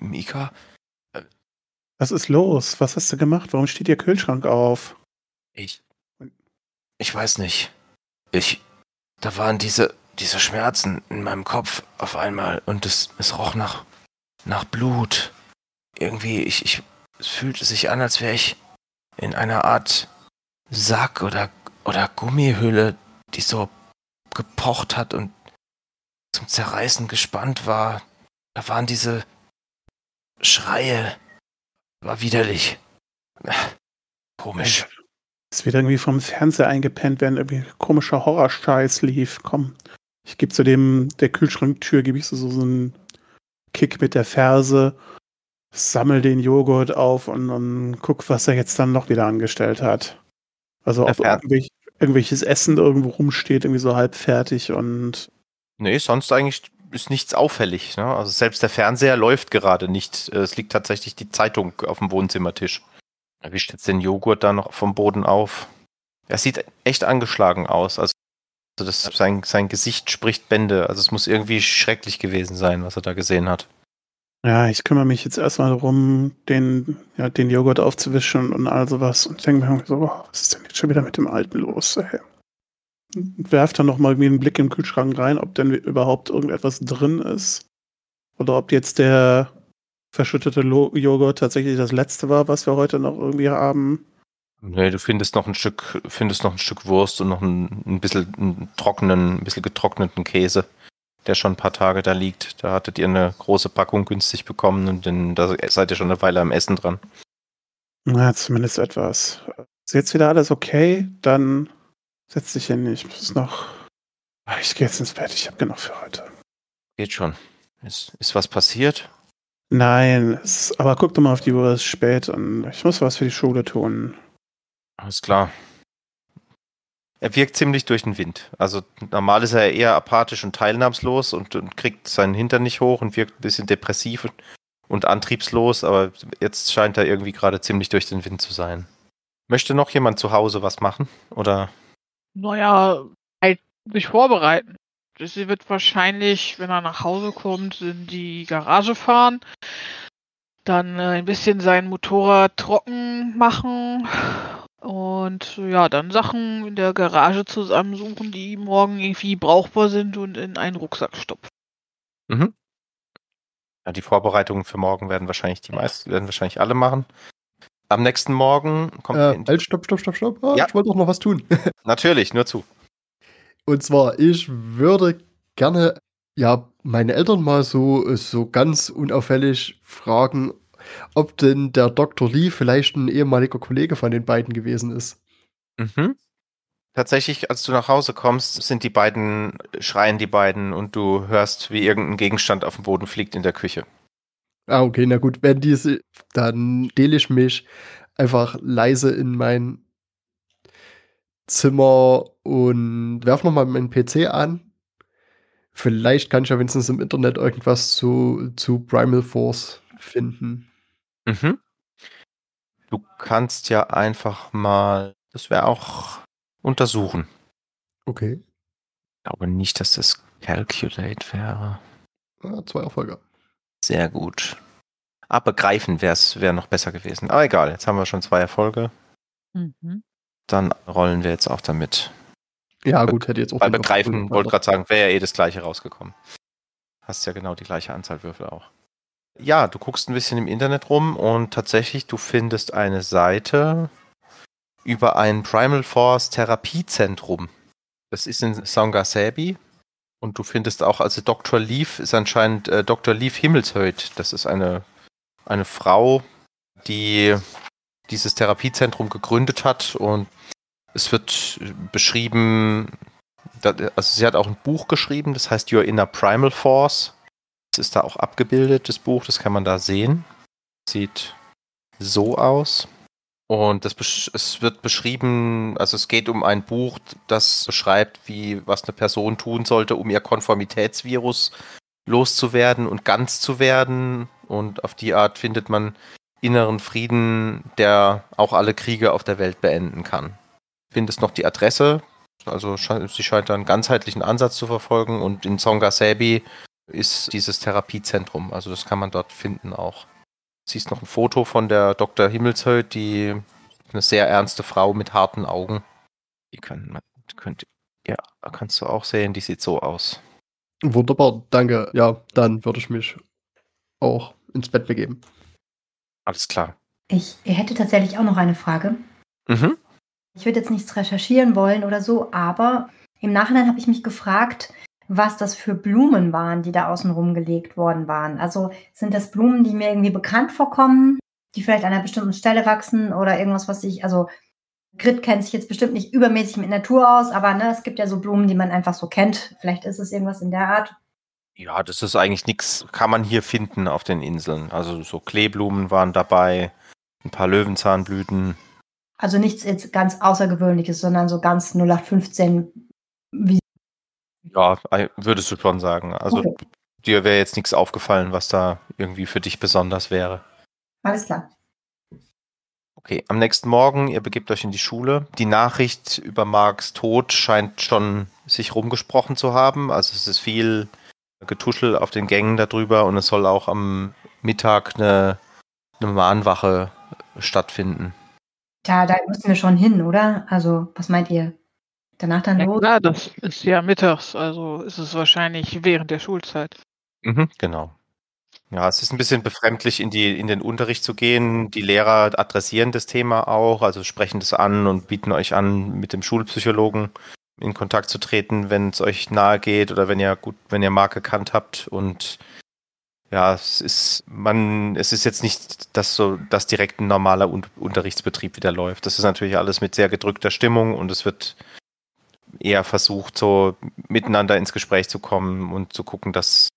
Mika? was ist los? Was hast du gemacht? Warum steht Ihr Kühlschrank auf? Ich. Ich weiß nicht. Ich. Da waren diese, diese Schmerzen in meinem Kopf auf einmal und es, es roch nach, nach Blut. Irgendwie, ich, ich. Es fühlte sich an, als wäre ich in einer Art Sack oder, oder Gummihülle, die so gepocht hat und zum Zerreißen gespannt war. Da waren diese Schreie. War widerlich. <laughs> Komisch. Ist wieder irgendwie vom Fernseher eingepennt, während irgendwie komischer Horrorscheiß lief. Komm, ich gebe zu dem, der Kühlschranktür, gebe ich so, so einen Kick mit der Ferse, sammel den Joghurt auf und, und guck, was er jetzt dann noch wieder angestellt hat. Also ob irgendwelch, irgendwelches Essen irgendwo rumsteht, irgendwie so halb fertig und Nee, sonst eigentlich ist nichts auffällig. Ne? Also selbst der Fernseher läuft gerade nicht. Äh, Es liegt tatsächlich die Zeitung auf dem Wohnzimmertisch. Er wischt jetzt den Joghurt da noch vom Boden auf. Er sieht echt angeschlagen aus. Also das, sein, sein Gesicht spricht Bände. Also es muss irgendwie schrecklich gewesen sein, was er da gesehen hat. Ja, ich kümmere mich jetzt erstmal darum, den, ja, den Joghurt aufzuwischen und all sowas. Und denke mir so, was ist denn jetzt schon wieder mit dem Alten los? Ey? Und werf dann nochmal irgendwie einen Blick im Kühlschrank rein, ob denn überhaupt irgendetwas drin ist. Oder ob jetzt der verschüttete Lo Joghurt tatsächlich das letzte war, was wir heute noch irgendwie haben. Nee, du findest noch ein Stück, findest noch ein Stück Wurst und noch ein, ein bisschen einen trockenen, ein bisschen getrockneten Käse, der schon ein paar Tage da liegt. Da hattet ihr eine große Packung günstig bekommen und den, da seid ihr schon eine Weile am Essen dran. Na, zumindest etwas. Ist jetzt wieder alles okay? Dann setz dich hin. Ich muss noch. Ah, Ich gehe jetzt ins Bett. Ich habe genug für heute. Geht schon. Ist, ist was passiert? Nein, es, aber guck doch mal auf die Uhr, es ist spät und ich muss was für die Schule tun. Alles klar. Er wirkt ziemlich durch den Wind. Also normal ist er eher apathisch und teilnahmslos und, und kriegt seinen Hintern nicht hoch und wirkt ein bisschen depressiv und, und antriebslos, aber jetzt scheint er irgendwie gerade ziemlich durch den Wind zu sein. Möchte noch jemand zu Hause was machen? Oder Naja, halt sich vorbereiten. Sie wird wahrscheinlich, wenn er nach Hause kommt, in die Garage fahren, dann äh, ein bisschen sein Motorrad trocken machen und ja, dann Sachen in der Garage zusammensuchen, die morgen irgendwie brauchbar sind und in einen Rucksack stopfen. ja, die Vorbereitungen für morgen werden wahrscheinlich die meisten, werden wahrscheinlich alle machen. Am nächsten Morgen kommt Äh, halt, stopp, stopp, stopp, stopp. Ah, Ja. Ich wollte doch noch was tun. <laughs> natürlich, nur zu. Und zwar, ich würde gerne, ja, meine Eltern mal so, so ganz unauffällig fragen, ob denn der Dr. Lee vielleicht ein ehemaliger Kollege von den beiden gewesen ist. Mhm. Tatsächlich, als du nach Hause kommst, sind die beiden, schreien die beiden und du hörst, wie irgendein Gegenstand auf dem Boden fliegt in der Küche. Ah, okay, na gut, wenn diese, dann stehle ich mich einfach leise in mein Zimmer und werf nochmal meinen PC an, Vielleicht kann ich ja wenigstens im Internet irgendwas zu, zu Primal Force finden. Mhm. Du kannst ja einfach mal, das wäre auch untersuchen. Okay. Ich glaube nicht, dass das Calculate wäre. Ah, zwei Erfolge. Sehr gut. Aber greifen wäre wär noch besser gewesen. Aber egal, jetzt haben wir schon zwei Erfolge. Mhm. Dann rollen wir jetzt auch damit. Ja, gut, hätte jetzt auch. Bei begreifen, wollte gerade sagen, wäre ja eh das gleiche rausgekommen. Hast ja genau die gleiche Anzahl Würfel auch. Ja, du guckst ein bisschen im Internet rum und tatsächlich, du findest eine Seite über ein Primal Force Therapiezentrum. Das ist in Sangasebi. Und du findest auch, also Dr. Leaf ist anscheinend äh, Dr. Leaf Himmelshöyd. Das ist eine, eine Frau, die dieses Therapiezentrum gegründet hat und es wird beschrieben, also sie hat auch ein Buch geschrieben, das heißt Your Inner Primal Force. Das ist da auch abgebildet, das Buch, das kann man da sehen. Sieht so aus. Und das, es wird beschrieben, also es geht um ein Buch, das beschreibt, wie, was eine Person tun sollte, um ihr Konformitätsvirus loszuwerden und ganz zu werden. Und auf die Art findet man inneren Frieden, der auch alle Kriege auf der Welt beenden kann. Findest noch die Adresse, also sie scheint einen ganzheitlichen Ansatz zu verfolgen und in Songasebi ist dieses Therapiezentrum, also das kann man dort finden auch. Siehst noch ein Foto von der Dr. Himmelshöyd, die eine sehr ernste Frau mit harten Augen. Die kann man, könnt, ja, kannst du auch sehen, die sieht so aus. Wunderbar, danke. Ja, dann würde ich mich auch ins Bett begeben. Alles klar. Ich hätte tatsächlich auch noch eine Frage. Mhm. Ich würde jetzt nichts recherchieren wollen oder so, aber im Nachhinein habe ich mich gefragt, was das für Blumen waren, die da außen rumgelegt worden waren. Also sind das Blumen, die mir irgendwie bekannt vorkommen, die vielleicht an einer bestimmten Stelle wachsen oder irgendwas, was ich, also Grit kennt sich jetzt bestimmt nicht übermäßig mit Natur aus, aber ne, es gibt ja so Blumen, die man einfach so kennt. Vielleicht ist es irgendwas in der Art. Ja, das ist eigentlich nichts, kann man hier finden auf den Inseln. Also so Kleeblumen waren dabei, ein paar Löwenzahnblüten. Also nichts jetzt ganz Außergewöhnliches, sondern so ganz 0815 wie. Ja, würdest du schon sagen. Also Okay. dir wäre jetzt nichts aufgefallen, was da irgendwie für dich besonders wäre. Alles klar. Okay, am nächsten Morgen, ihr begebt euch in die Schule. Die Nachricht über Marks Tod scheint schon sich rumgesprochen zu haben. Also es ist viel Getuschel auf den Gängen darüber und es soll auch am Mittag eine, eine Mahnwache stattfinden. Da, da müssen wir schon hin, oder? Also, was meint ihr? Danach dann Ja los? klar, das ist ja mittags, also ist es wahrscheinlich während der Schulzeit. Mhm, genau. Ja, es ist ein bisschen befremdlich, in, die, in den Unterricht zu gehen. Die Lehrer adressieren das Thema auch, also sprechen das an und bieten euch an, mit dem Schulpsychologen in Kontakt zu treten, wenn es euch nahe geht oder wenn ihr gut, wenn ihr Mark gekannt habt. Und ja, es ist, man, es ist jetzt nicht, dass so, dass direkt ein normaler Un Unterrichtsbetrieb wieder läuft. Das ist natürlich alles mit sehr gedrückter Stimmung und es wird eher versucht, so miteinander ins Gespräch zu kommen und zu gucken, dass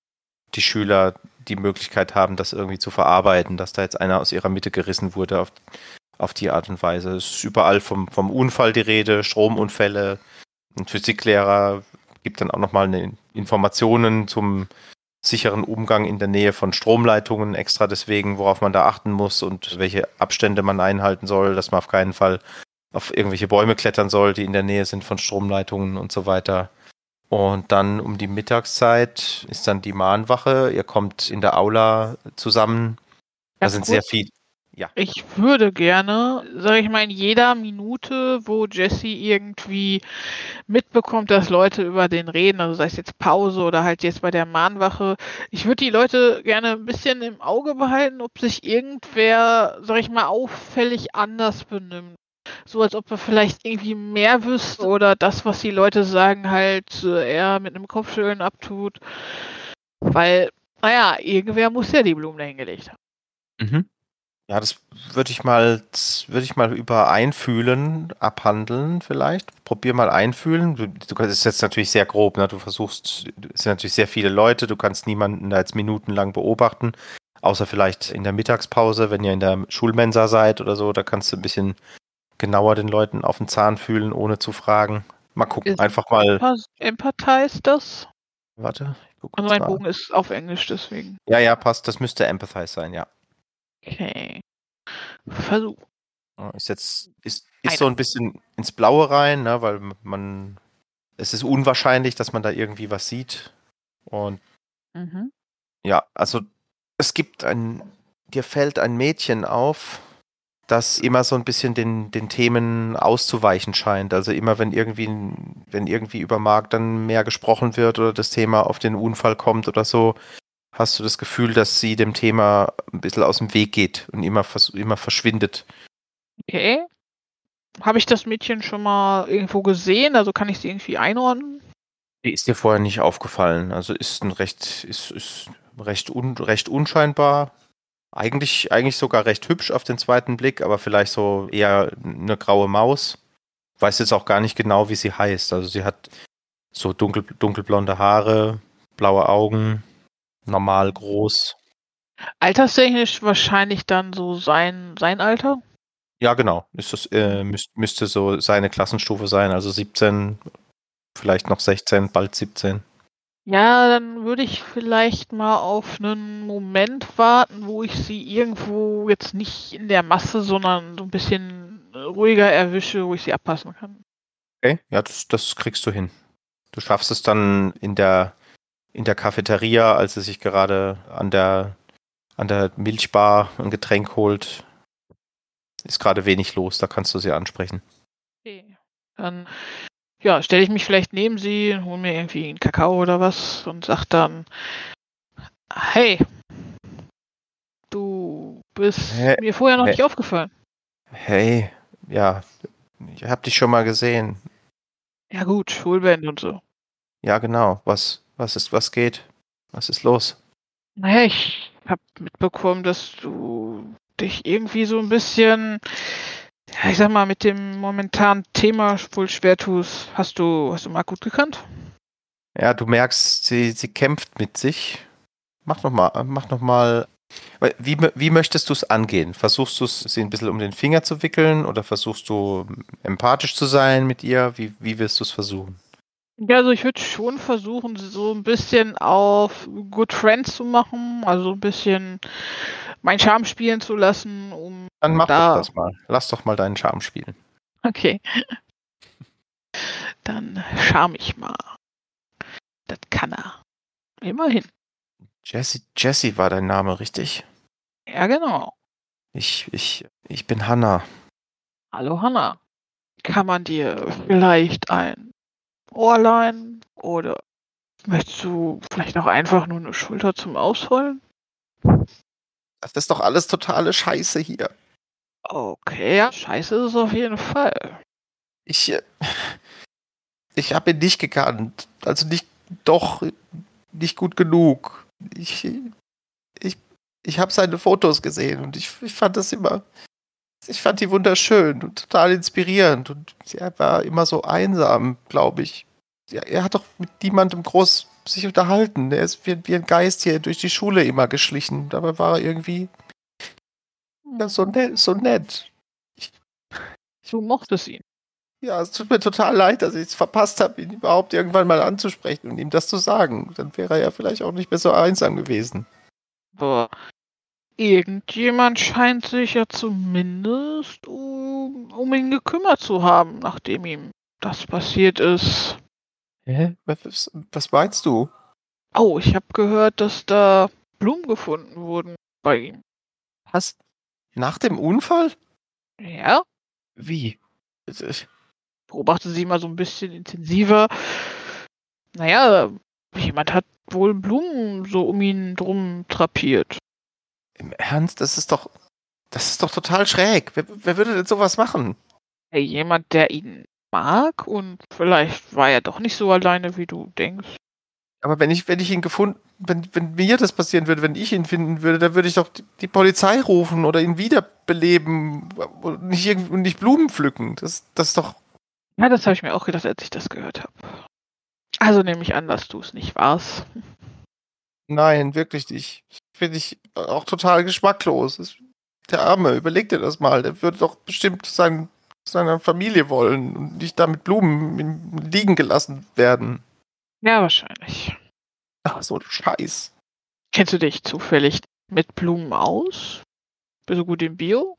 die Schüler die Möglichkeit haben, das irgendwie zu verarbeiten, dass da jetzt einer aus ihrer Mitte gerissen wurde auf, auf die Art und Weise. Es ist überall vom, vom Unfall die Rede, Stromunfälle. Ein Physiklehrer gibt dann auch nochmal Informationen zum sicheren Umgang in der Nähe von Stromleitungen extra deswegen, worauf man da achten muss und welche Abstände man einhalten soll, dass man auf keinen Fall auf irgendwelche Bäume klettern soll, die in der Nähe sind von Stromleitungen und so weiter. Und dann um die Mittagszeit ist dann die Mahnwache. Ihr kommt in der Aula zusammen. Da sind sehr kurz. viel. Ich würde gerne, sage ich mal, in jeder Minute, wo Jesse irgendwie mitbekommt, dass Leute über den reden, also sei es jetzt Pause oder halt jetzt bei der Mahnwache, ich würde die Leute gerne ein bisschen im Auge behalten, ob sich irgendwer, sag ich mal, auffällig anders benimmt. So als ob er vielleicht irgendwie mehr wüsste oder das, was die Leute sagen, halt eher mit einem Kopfschütteln abtut. Weil, naja, irgendwer muss ja die Blumen dahingelegt haben. Mhm. Ja, das würde ich mal, würde ich mal über Einfühlen abhandeln vielleicht. Probier mal einfühlen. Du, du kannst- das ist jetzt natürlich sehr grob, ne? Du versuchst, es sind natürlich sehr viele Leute, du kannst niemanden da jetzt minutenlang beobachten, außer vielleicht in der Mittagspause, wenn ihr in der Schulmensa seid oder so, da kannst du ein bisschen genauer den Leuten auf den Zahn fühlen, ohne zu fragen. Mal gucken, Ist- einfach mal. Empathize das? Warte. Ich guck Also kurz mein. Bogen ist auf Englisch, deswegen. Ja, ja, passt. Das müsste Empathize sein, ja. Okay. Versuch. Ja, Ist jetzt, ist, Einer. ist so ein bisschen ins Blaue rein, ne, weil man, es ist unwahrscheinlich, dass man da irgendwie was sieht. Und Mhm. ja, also es gibt ein, dir fällt ein Mädchen auf, das immer so ein bisschen den, den Themen auszuweichen scheint. Also immer wenn irgendwie, wenn irgendwie über Mark dann mehr gesprochen wird oder das Thema auf den Unfall kommt oder so, hast du das Gefühl, dass sie dem Thema ein bisschen aus dem Weg geht und immer, immer verschwindet. Okay. Habe ich das Mädchen schon mal irgendwo gesehen? Also kann ich sie irgendwie einordnen? Die ist dir vorher nicht aufgefallen. Also ist ein recht, ist, ist recht, un, recht unscheinbar. Eigentlich, eigentlich sogar recht hübsch auf den zweiten Blick, aber vielleicht so eher eine graue Maus. Weiß jetzt auch gar nicht genau, wie sie heißt. Also sie hat so dunkel, dunkelblonde Haare, blaue Augen, normal groß. Alterstechnisch wahrscheinlich dann so sein, sein Alter? Ja, genau. Ist das, äh, müsst, müsste so seine Klassenstufe sein. Also 17, vielleicht noch 16, bald 17. Ja, dann würde ich vielleicht mal auf einen Moment warten, wo ich sie irgendwo jetzt nicht in der Masse, sondern so ein bisschen ruhiger erwische, wo ich sie abpassen kann. Okay, ja, das, das kriegst du hin. Du schaffst es dann in der, in der Cafeteria, als sie sich gerade an der, an der Milchbar ein Getränk holt. Ist gerade wenig los, da kannst du sie ansprechen. Okay. Dann ja, stelle ich mich vielleicht neben sie, hole mir irgendwie einen Kakao oder was und sag dann, hey, du bist Hä? mir vorher noch Hä? nicht aufgefallen. Hey, ja, ich hab dich schon mal gesehen. Ja gut, Schulband und so. Ja, genau. Was, was ist, was geht? Was ist los? Naja, ich habe mitbekommen, dass du dich irgendwie so ein bisschen, ja, ich sag mal, mit dem momentanen Thema wohl schwer tust. Hast du, hast du Marc gut gekannt? Ja, du merkst, sie, sie kämpft mit sich. Mach noch mal, mach noch mal. Weil, Wie, wie möchtest du es angehen? Versuchst du es, sie ein bisschen um den Finger zu wickeln oder versuchst du empathisch zu sein mit ihr? Wie, wie wirst du es versuchen? Ja, also ich würde schon versuchen, sie so ein bisschen auf Good Friends zu machen, also ein bisschen meinen Charme spielen zu lassen, um. Dann mach Da. doch das mal. Lass doch mal deinen Charme spielen. Okay. <laughs> Dann charm ich mal. Das kann er. Immerhin. Jesse, Jesse war dein Name, richtig? Ja, genau. Ich, ich, ich bin Hannah. Hallo Hanna. Kann man dir vielleicht ein Ohr leihen oder möchtest du vielleicht auch einfach nur eine Schulter zum Ausholen? Das ist doch alles totale Scheiße hier. Okay, ja, scheiße ist es auf jeden Fall. Ich, äh, ich habe ihn nicht gekannt. Also nicht, doch, nicht gut genug. Ich, ich, ich habe seine Fotos gesehen und ich, ich fand das immer, ich fand die wunderschön und total inspirierend und er war immer so einsam, glaube ich. Ja, er hat doch mit niemandem groß sich unterhalten. Er ist wie, wie ein Geist hier durch die Schule immer geschlichen. Dabei war er irgendwie ja, so, nett, so nett. Du mochtest ihn. Ja, es tut mir total leid, dass ich es verpasst habe, ihn überhaupt irgendwann mal anzusprechen und ihm das zu sagen. Dann wäre er ja vielleicht auch nicht mehr so einsam gewesen. Aber irgendjemand scheint sich ja zumindest um, um ihn gekümmert zu haben, nachdem ihm das passiert ist. Hä? Was, was meinst du? Oh, ich habe gehört, dass da Blumen gefunden wurden bei ihm. Was? Nach dem Unfall? Ja? Wie? Äh, Beobachte sie mal so ein bisschen intensiver. Naja, jemand hat wohl Blumen so um ihn drum drapiert. Im Ernst? Das ist doch. Das ist doch total schräg. Wer, wer würde denn sowas machen? Hey, jemand, der ihn mag und vielleicht war er doch nicht so alleine, wie du denkst. Aber wenn ich, wenn ich ihn gefunden, wenn, wenn mir das passieren würde, wenn ich ihn finden würde, dann würde ich doch die, die Polizei rufen oder ihn wiederbeleben und nicht, und nicht Blumen pflücken. Das, das ist doch. Ja, das habe ich mir auch gedacht, als ich das gehört habe. Also nehme ich an, dass du es nicht warst. Nein, wirklich nicht. Finde ich auch total geschmacklos. Der Arme, überleg dir das mal. Der würde doch bestimmt sein, seiner Familie wollen und nicht da mit Blumen liegen gelassen werden. Ja, wahrscheinlich. Ach, so ein Scheiß. Kennst du dich zufällig mit Blumen aus? Bist du gut im Bio?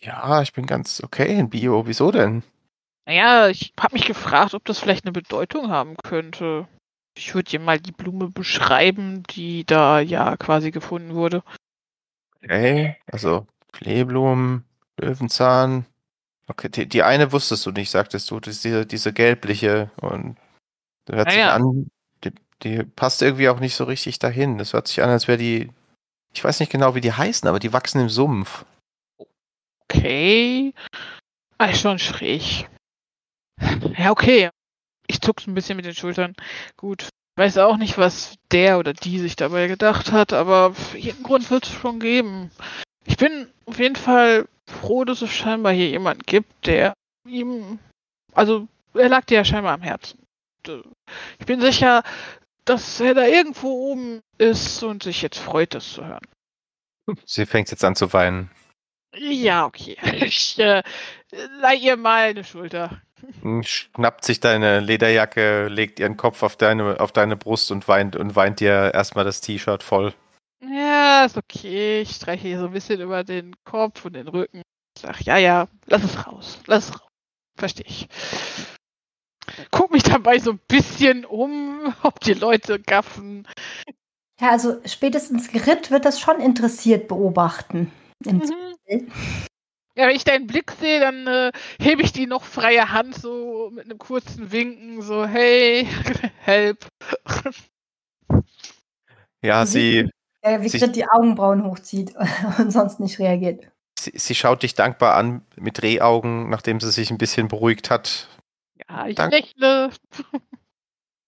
Ja, ich bin ganz okay in Bio. Wieso denn? Naja, ich habe mich gefragt, ob das vielleicht eine Bedeutung haben könnte. Ich würde dir mal die Blume beschreiben, die da ja quasi gefunden wurde. Okay, also Kleeblumen, Löwenzahn. Okay, die, die eine wusstest du nicht, sagtest du. Das ist diese, diese gelbliche und hört sich Naja. an, die, die passt irgendwie auch nicht so richtig dahin. Das hört sich an, als wäre die. Ich weiß nicht genau, wie die heißen, aber die wachsen im Sumpf. Okay. Ah, schon schräg. Ja, okay. Ich zuck's ein bisschen mit den Schultern. Gut. Weiß auch nicht, was der oder die sich dabei gedacht hat, aber jeden Grund wird es schon geben. Ich bin auf jeden Fall froh, dass es scheinbar hier jemanden gibt, der ihm, also er lag dir ja scheinbar am Herzen. Ich bin sicher, dass er da irgendwo oben ist und sich jetzt freut, das zu hören. Sie fängt jetzt an zu weinen. Ja, okay. <laughs> Ich äh, leih ihr mal eine Schulter. Schnappt sich deine Lederjacke, legt ihren Kopf auf deine, auf deine Brust und weint und weint dir erstmal das T-Shirt voll. Ja, ist okay. Ich streiche hier so ein bisschen über den Kopf und den Rücken. Ich sag, ja, ja, lass es raus. Lass es raus. Verstehe ich. Guck mich dabei so ein bisschen um, <laughs> ob die Leute gaffen. Ja, also spätestens Grit wird das schon interessiert beobachten. Im Mhm. Ja, wenn ich deinen Blick sehe, dann äh, hebe ich die noch freie Hand so mit einem kurzen Winken, so, hey, <laughs> help. Ja, Sie- sie, Äh, wie Sich- Grit die Augenbrauen hochzieht <laughs> und sonst nicht reagiert. sie, sie schaut dich dankbar an mit Drehaugen, nachdem sie sich ein bisschen beruhigt hat. Ja, ich Danke. lächle.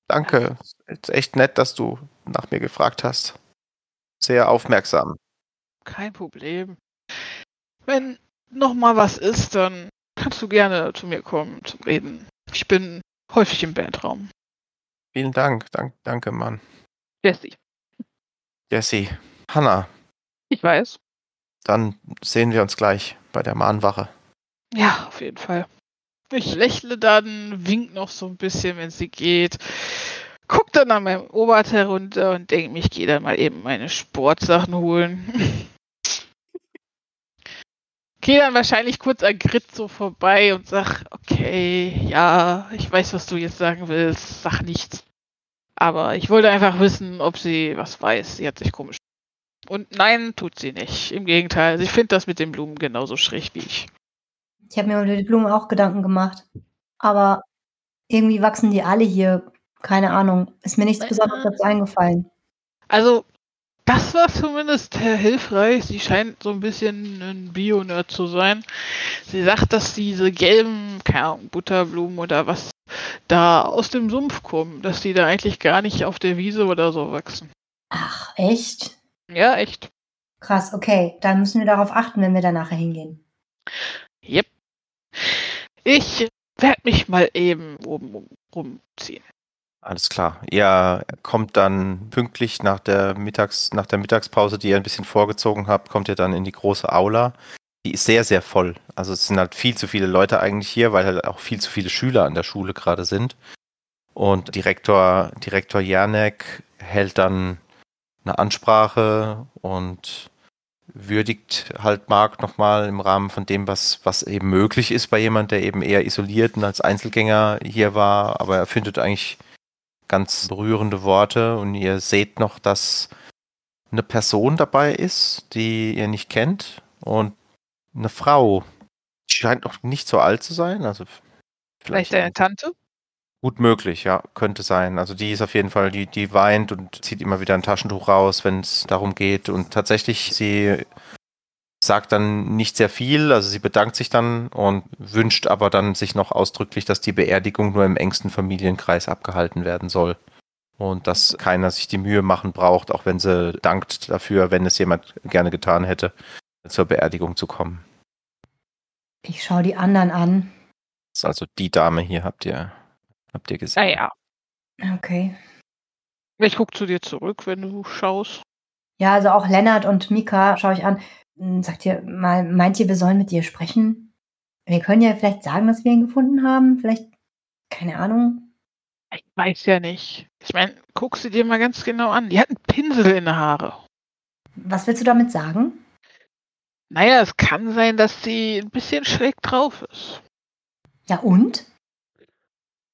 Danke. Ist echt nett, dass du nach mir gefragt hast. Sehr aufmerksam. Kein Problem. Wenn noch mal was ist, dann kannst du gerne zu mir kommen zum Reden. Ich bin häufig im Bandraum. Vielen Dank. Dank danke, Mann. Jesse. Jesse. Hanna, Ich weiß. dann sehen wir uns gleich bei der Mahnwache. Ja, auf jeden Fall. Ich lächle dann, wink noch so ein bisschen, wenn sie geht. Guck dann an meinem Oberteil runter und denke ich gehe dann mal eben meine Sportsachen holen. <laughs> Gehe dann wahrscheinlich kurz an Grit so vorbei und sag, okay, ja, ich weiß, was du jetzt sagen willst, sag nichts. Aber ich wollte einfach wissen, ob sie was weiß. Sie hat sich komisch. Und nein, tut sie nicht. Im Gegenteil, sie findet das mit den Blumen genauso schräg wie ich. Ich habe mir über die Blumen auch Gedanken gemacht. Aber irgendwie wachsen die alle hier. Keine Ahnung. Ist mir nichts Besonderes dazu eingefallen. Also, das war zumindest äh, hilfreich. Sie scheint so ein bisschen ein Bio-Nerd zu sein. Sie sagt, dass diese gelben, keine Ahnung, Butterblumen oder was da aus dem Sumpf kommen, dass die da eigentlich gar nicht auf der Wiese oder so wachsen. Ach, echt? Ja, echt. Krass, okay. Dann müssen wir darauf achten, wenn wir da nachher hingehen. Yep. Ich werde mich mal eben oben rumziehen. Alles klar. Ihr kommt dann pünktlich nach der Mittags, nach der Mittagspause, die ihr ein bisschen vorgezogen habt, kommt ihr dann in die große Aula. Die ist sehr, sehr voll. Also es sind halt viel zu viele Leute eigentlich hier, weil halt auch viel zu viele Schüler an der Schule gerade sind. Und Direktor, Direktor Janek hält dann eine Ansprache und würdigt halt Marc nochmal im Rahmen von dem, was, was eben möglich ist bei jemand, der eben eher isoliert und als Einzelgänger hier war, aber er findet eigentlich ganz berührende Worte und ihr seht noch, dass eine Person dabei ist, die ihr nicht kennt und eine Frau. Die scheint noch nicht so alt zu sein, also Vielleicht deine Tante? Gut möglich, ja, könnte sein. Also die ist auf jeden Fall, die, die weint und zieht immer wieder ein Taschentuch raus, wenn es darum geht. Und tatsächlich, sie sagt dann nicht sehr viel, also sie bedankt sich dann und wünscht aber dann sich noch ausdrücklich, dass die Beerdigung nur im engsten Familienkreis abgehalten werden soll. Und dass keiner sich die Mühe machen braucht, auch wenn sie dankt dafür, wenn es jemand gerne getan hätte, zur Beerdigung zu kommen. Ich schaue die anderen an. Das ist also die Dame hier, habt ihr, habt ihr gesehen. Naja. Okay. Ich guck zu dir zurück, wenn du schaust. Ja, also auch Lennart und Mika schaue ich an. Hm, Sagt ihr mal, meint ihr, wir sollen mit dir sprechen? Wir können ja vielleicht sagen, dass wir ihn gefunden haben. Vielleicht, keine Ahnung. Ich weiß ja nicht. Ich meine, guck sie dir mal ganz genau an. Die hat einen Pinsel in den Haare. Was willst du damit sagen? Naja, es kann sein, dass sie ein bisschen schräg drauf ist. Ja, und?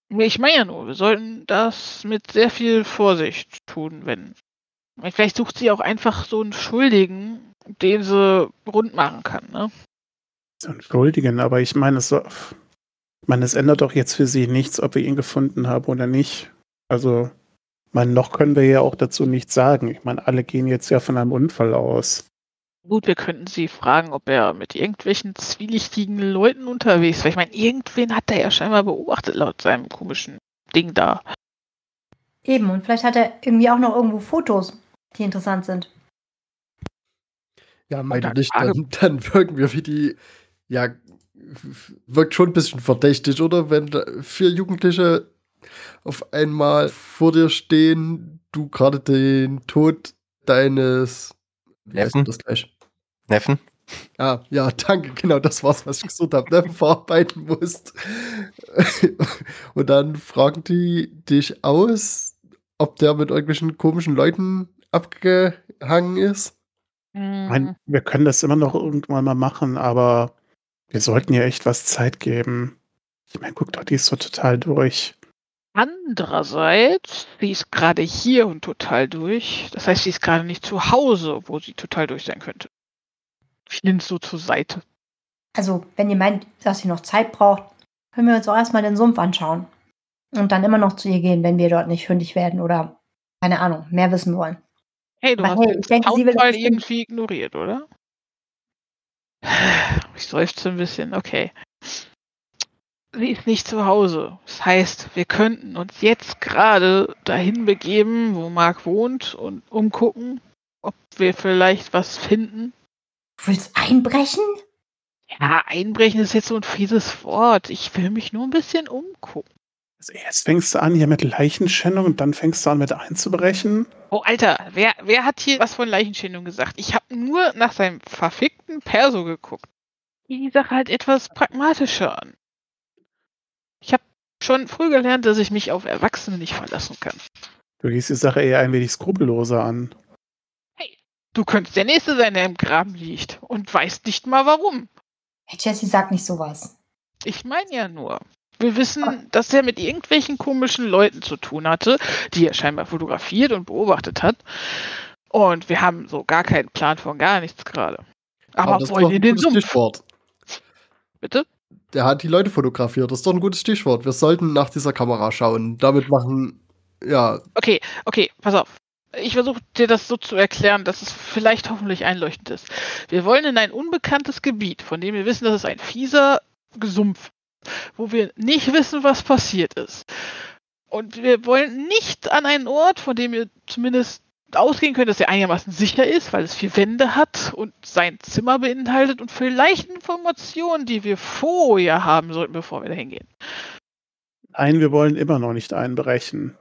Ich meine ja nur, wir sollten das mit sehr viel Vorsicht tun, wenn. Vielleicht sucht sie auch einfach so einen Schuldigen, den sie rund machen kann, ne? So einen Schuldigen, aber ich meine, es, ich meine, es ändert doch jetzt für sie nichts, ob wir ihn gefunden haben oder nicht. Also, meine, noch können wir ja auch dazu nichts sagen. Ich meine, alle gehen jetzt ja von einem Unfall aus. Gut, wir könnten sie fragen, ob er mit irgendwelchen zwielichtigen Leuten unterwegs ist. Weil ich meine, irgendwen hat er ja scheinbar beobachtet laut seinem komischen Ding da. Eben, und vielleicht hat er irgendwie auch noch irgendwo Fotos, die interessant sind. Ja, meine nicht, dann, dann wirken wir wie die, ja, wirkt schon ein bisschen verdächtig, oder? Wenn vier Jugendliche auf einmal vor dir stehen, du gerade den Tod deines Neffen. Das gleich? Neffen. Ah, ja, danke, genau, das war's, was ich gesucht habe, Neffen <laughs> verarbeiten musst. <laughs> Und dann fragen die dich aus, ob der mit irgendwelchen komischen Leuten abgehangen ist. Ich meine, wir können das immer noch irgendwann mal machen, aber wir sollten ihr echt was Zeit geben. Ich meine, guck doch, die ist so total durch. Andererseits, sie ist gerade hier und total durch. Das heißt, sie ist gerade nicht zu Hause, wo sie total durch sein könnte. Ich nehme es so zur Seite. Also, wenn ihr meint, dass sie noch Zeit braucht, können wir uns auch erstmal den Sumpf anschauen. Und dann immer noch zu ihr gehen, wenn wir dort nicht fündig werden oder, keine Ahnung, mehr wissen wollen. Hey, du Aber hast hey, den denke, Soundfall irgendwie ignoriert, oder? <sighs> Ich seufze ein bisschen, okay. Sie ist nicht zu Hause. Das heißt, wir könnten uns jetzt gerade dahin begeben, wo Marc wohnt und umgucken, ob wir vielleicht was finden. Du willst einbrechen? Ja, einbrechen ist jetzt so ein fieses Wort. Ich will mich nur ein bisschen umgucken. Also erst fängst du an hier mit Leichenschändung und dann fängst du an mit einzubrechen. Oh, Alter, wer, wer hat hier was von Leichenschändung gesagt? Ich habe nur nach seinem verfickten Perso geguckt. Die Sache halt etwas pragmatischer an. Ich habe schon früh gelernt, dass ich mich auf Erwachsene nicht verlassen kann. Du gehst die Sache eher ein wenig skrupelloser an. Du könntest der Nächste sein, der im Graben liegt und weißt nicht mal warum. Hey, Jessie, sag nicht sowas. Ich meine ja nur. Wir wissen, dass er mit irgendwelchen komischen Leuten zu tun hatte, die er scheinbar fotografiert und beobachtet hat. Und wir haben so gar keinen Plan von gar nichts gerade. Aber, ist wollen ein den Sumpf? Stichwort. Bitte? Der hat die Leute fotografiert. Das ist doch ein gutes Stichwort. Wir sollten nach dieser Kamera schauen. Damit machen, ja, Okay, okay, pass auf. Ich versuche dir das so zu erklären, dass es vielleicht hoffentlich einleuchtend ist. Wir wollen in ein unbekanntes Gebiet, von dem wir wissen, dass es ein fieser Gesumpf, wo wir nicht wissen, was passiert ist. Und wir wollen nicht an einen Ort, von dem wir zumindest ausgehen können, dass er einigermaßen sicher ist, weil es vier Wände hat und sein Zimmer beinhaltet und vielleicht Informationen, die wir vorher haben sollten, bevor wir da hingehen. Nein, wir wollen immer noch nicht einbrechen.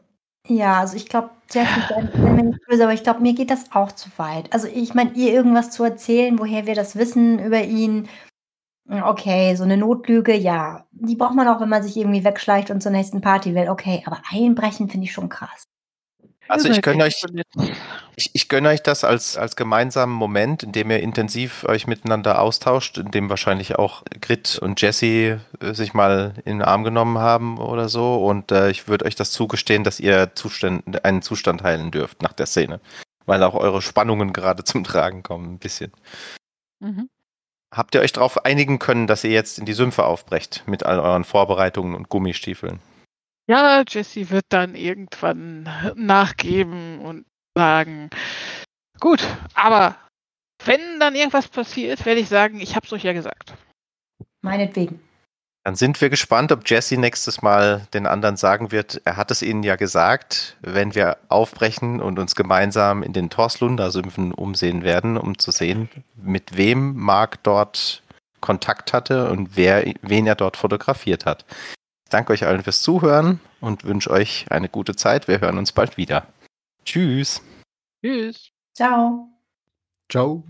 Ja, also ich glaube, sei sei mir nicht böse, aber ich glaube, mir geht das auch zu weit. Also ich meine, ihr irgendwas zu erzählen, woher wir das wissen über ihn. Okay, so eine Notlüge, ja. Die braucht man auch, wenn man sich irgendwie wegschleicht und zur nächsten Party will. Okay, aber einbrechen finde ich schon krass. Also ich gönne euch, ich, ich gönne euch das als, als gemeinsamen Moment, in dem ihr intensiv euch miteinander austauscht, in dem wahrscheinlich auch Grit und Jesse äh, sich mal in den Arm genommen haben oder so. Und äh, ich würde euch das zugestehen, dass ihr Zustand, einen Zustand heilen dürft nach der Szene. Weil auch eure Spannungen gerade <laughs> zum Tragen kommen, ein bisschen. Mhm. Habt ihr euch darauf einigen können, dass ihr jetzt in die Sümpfe aufbrecht mit all euren Vorbereitungen und Gummistiefeln? Ja, Jesse wird dann irgendwann nachgeben und sagen, gut, aber wenn dann irgendwas passiert, werde ich sagen, ich hab's euch ja gesagt. Meinetwegen. Dann sind wir gespannt, ob Jesse nächstes Mal den anderen sagen wird, er hat es ihnen ja gesagt, wenn wir aufbrechen und uns gemeinsam in den Torslunda-Sümpfen umsehen werden, um zu sehen, mit wem Mark dort Kontakt hatte und wer, wen er dort fotografiert hat. Ich danke euch allen fürs Zuhören und wünsche euch eine gute Zeit. Wir hören uns bald wieder. Tschüss. Tschüss. Ciao. ciao.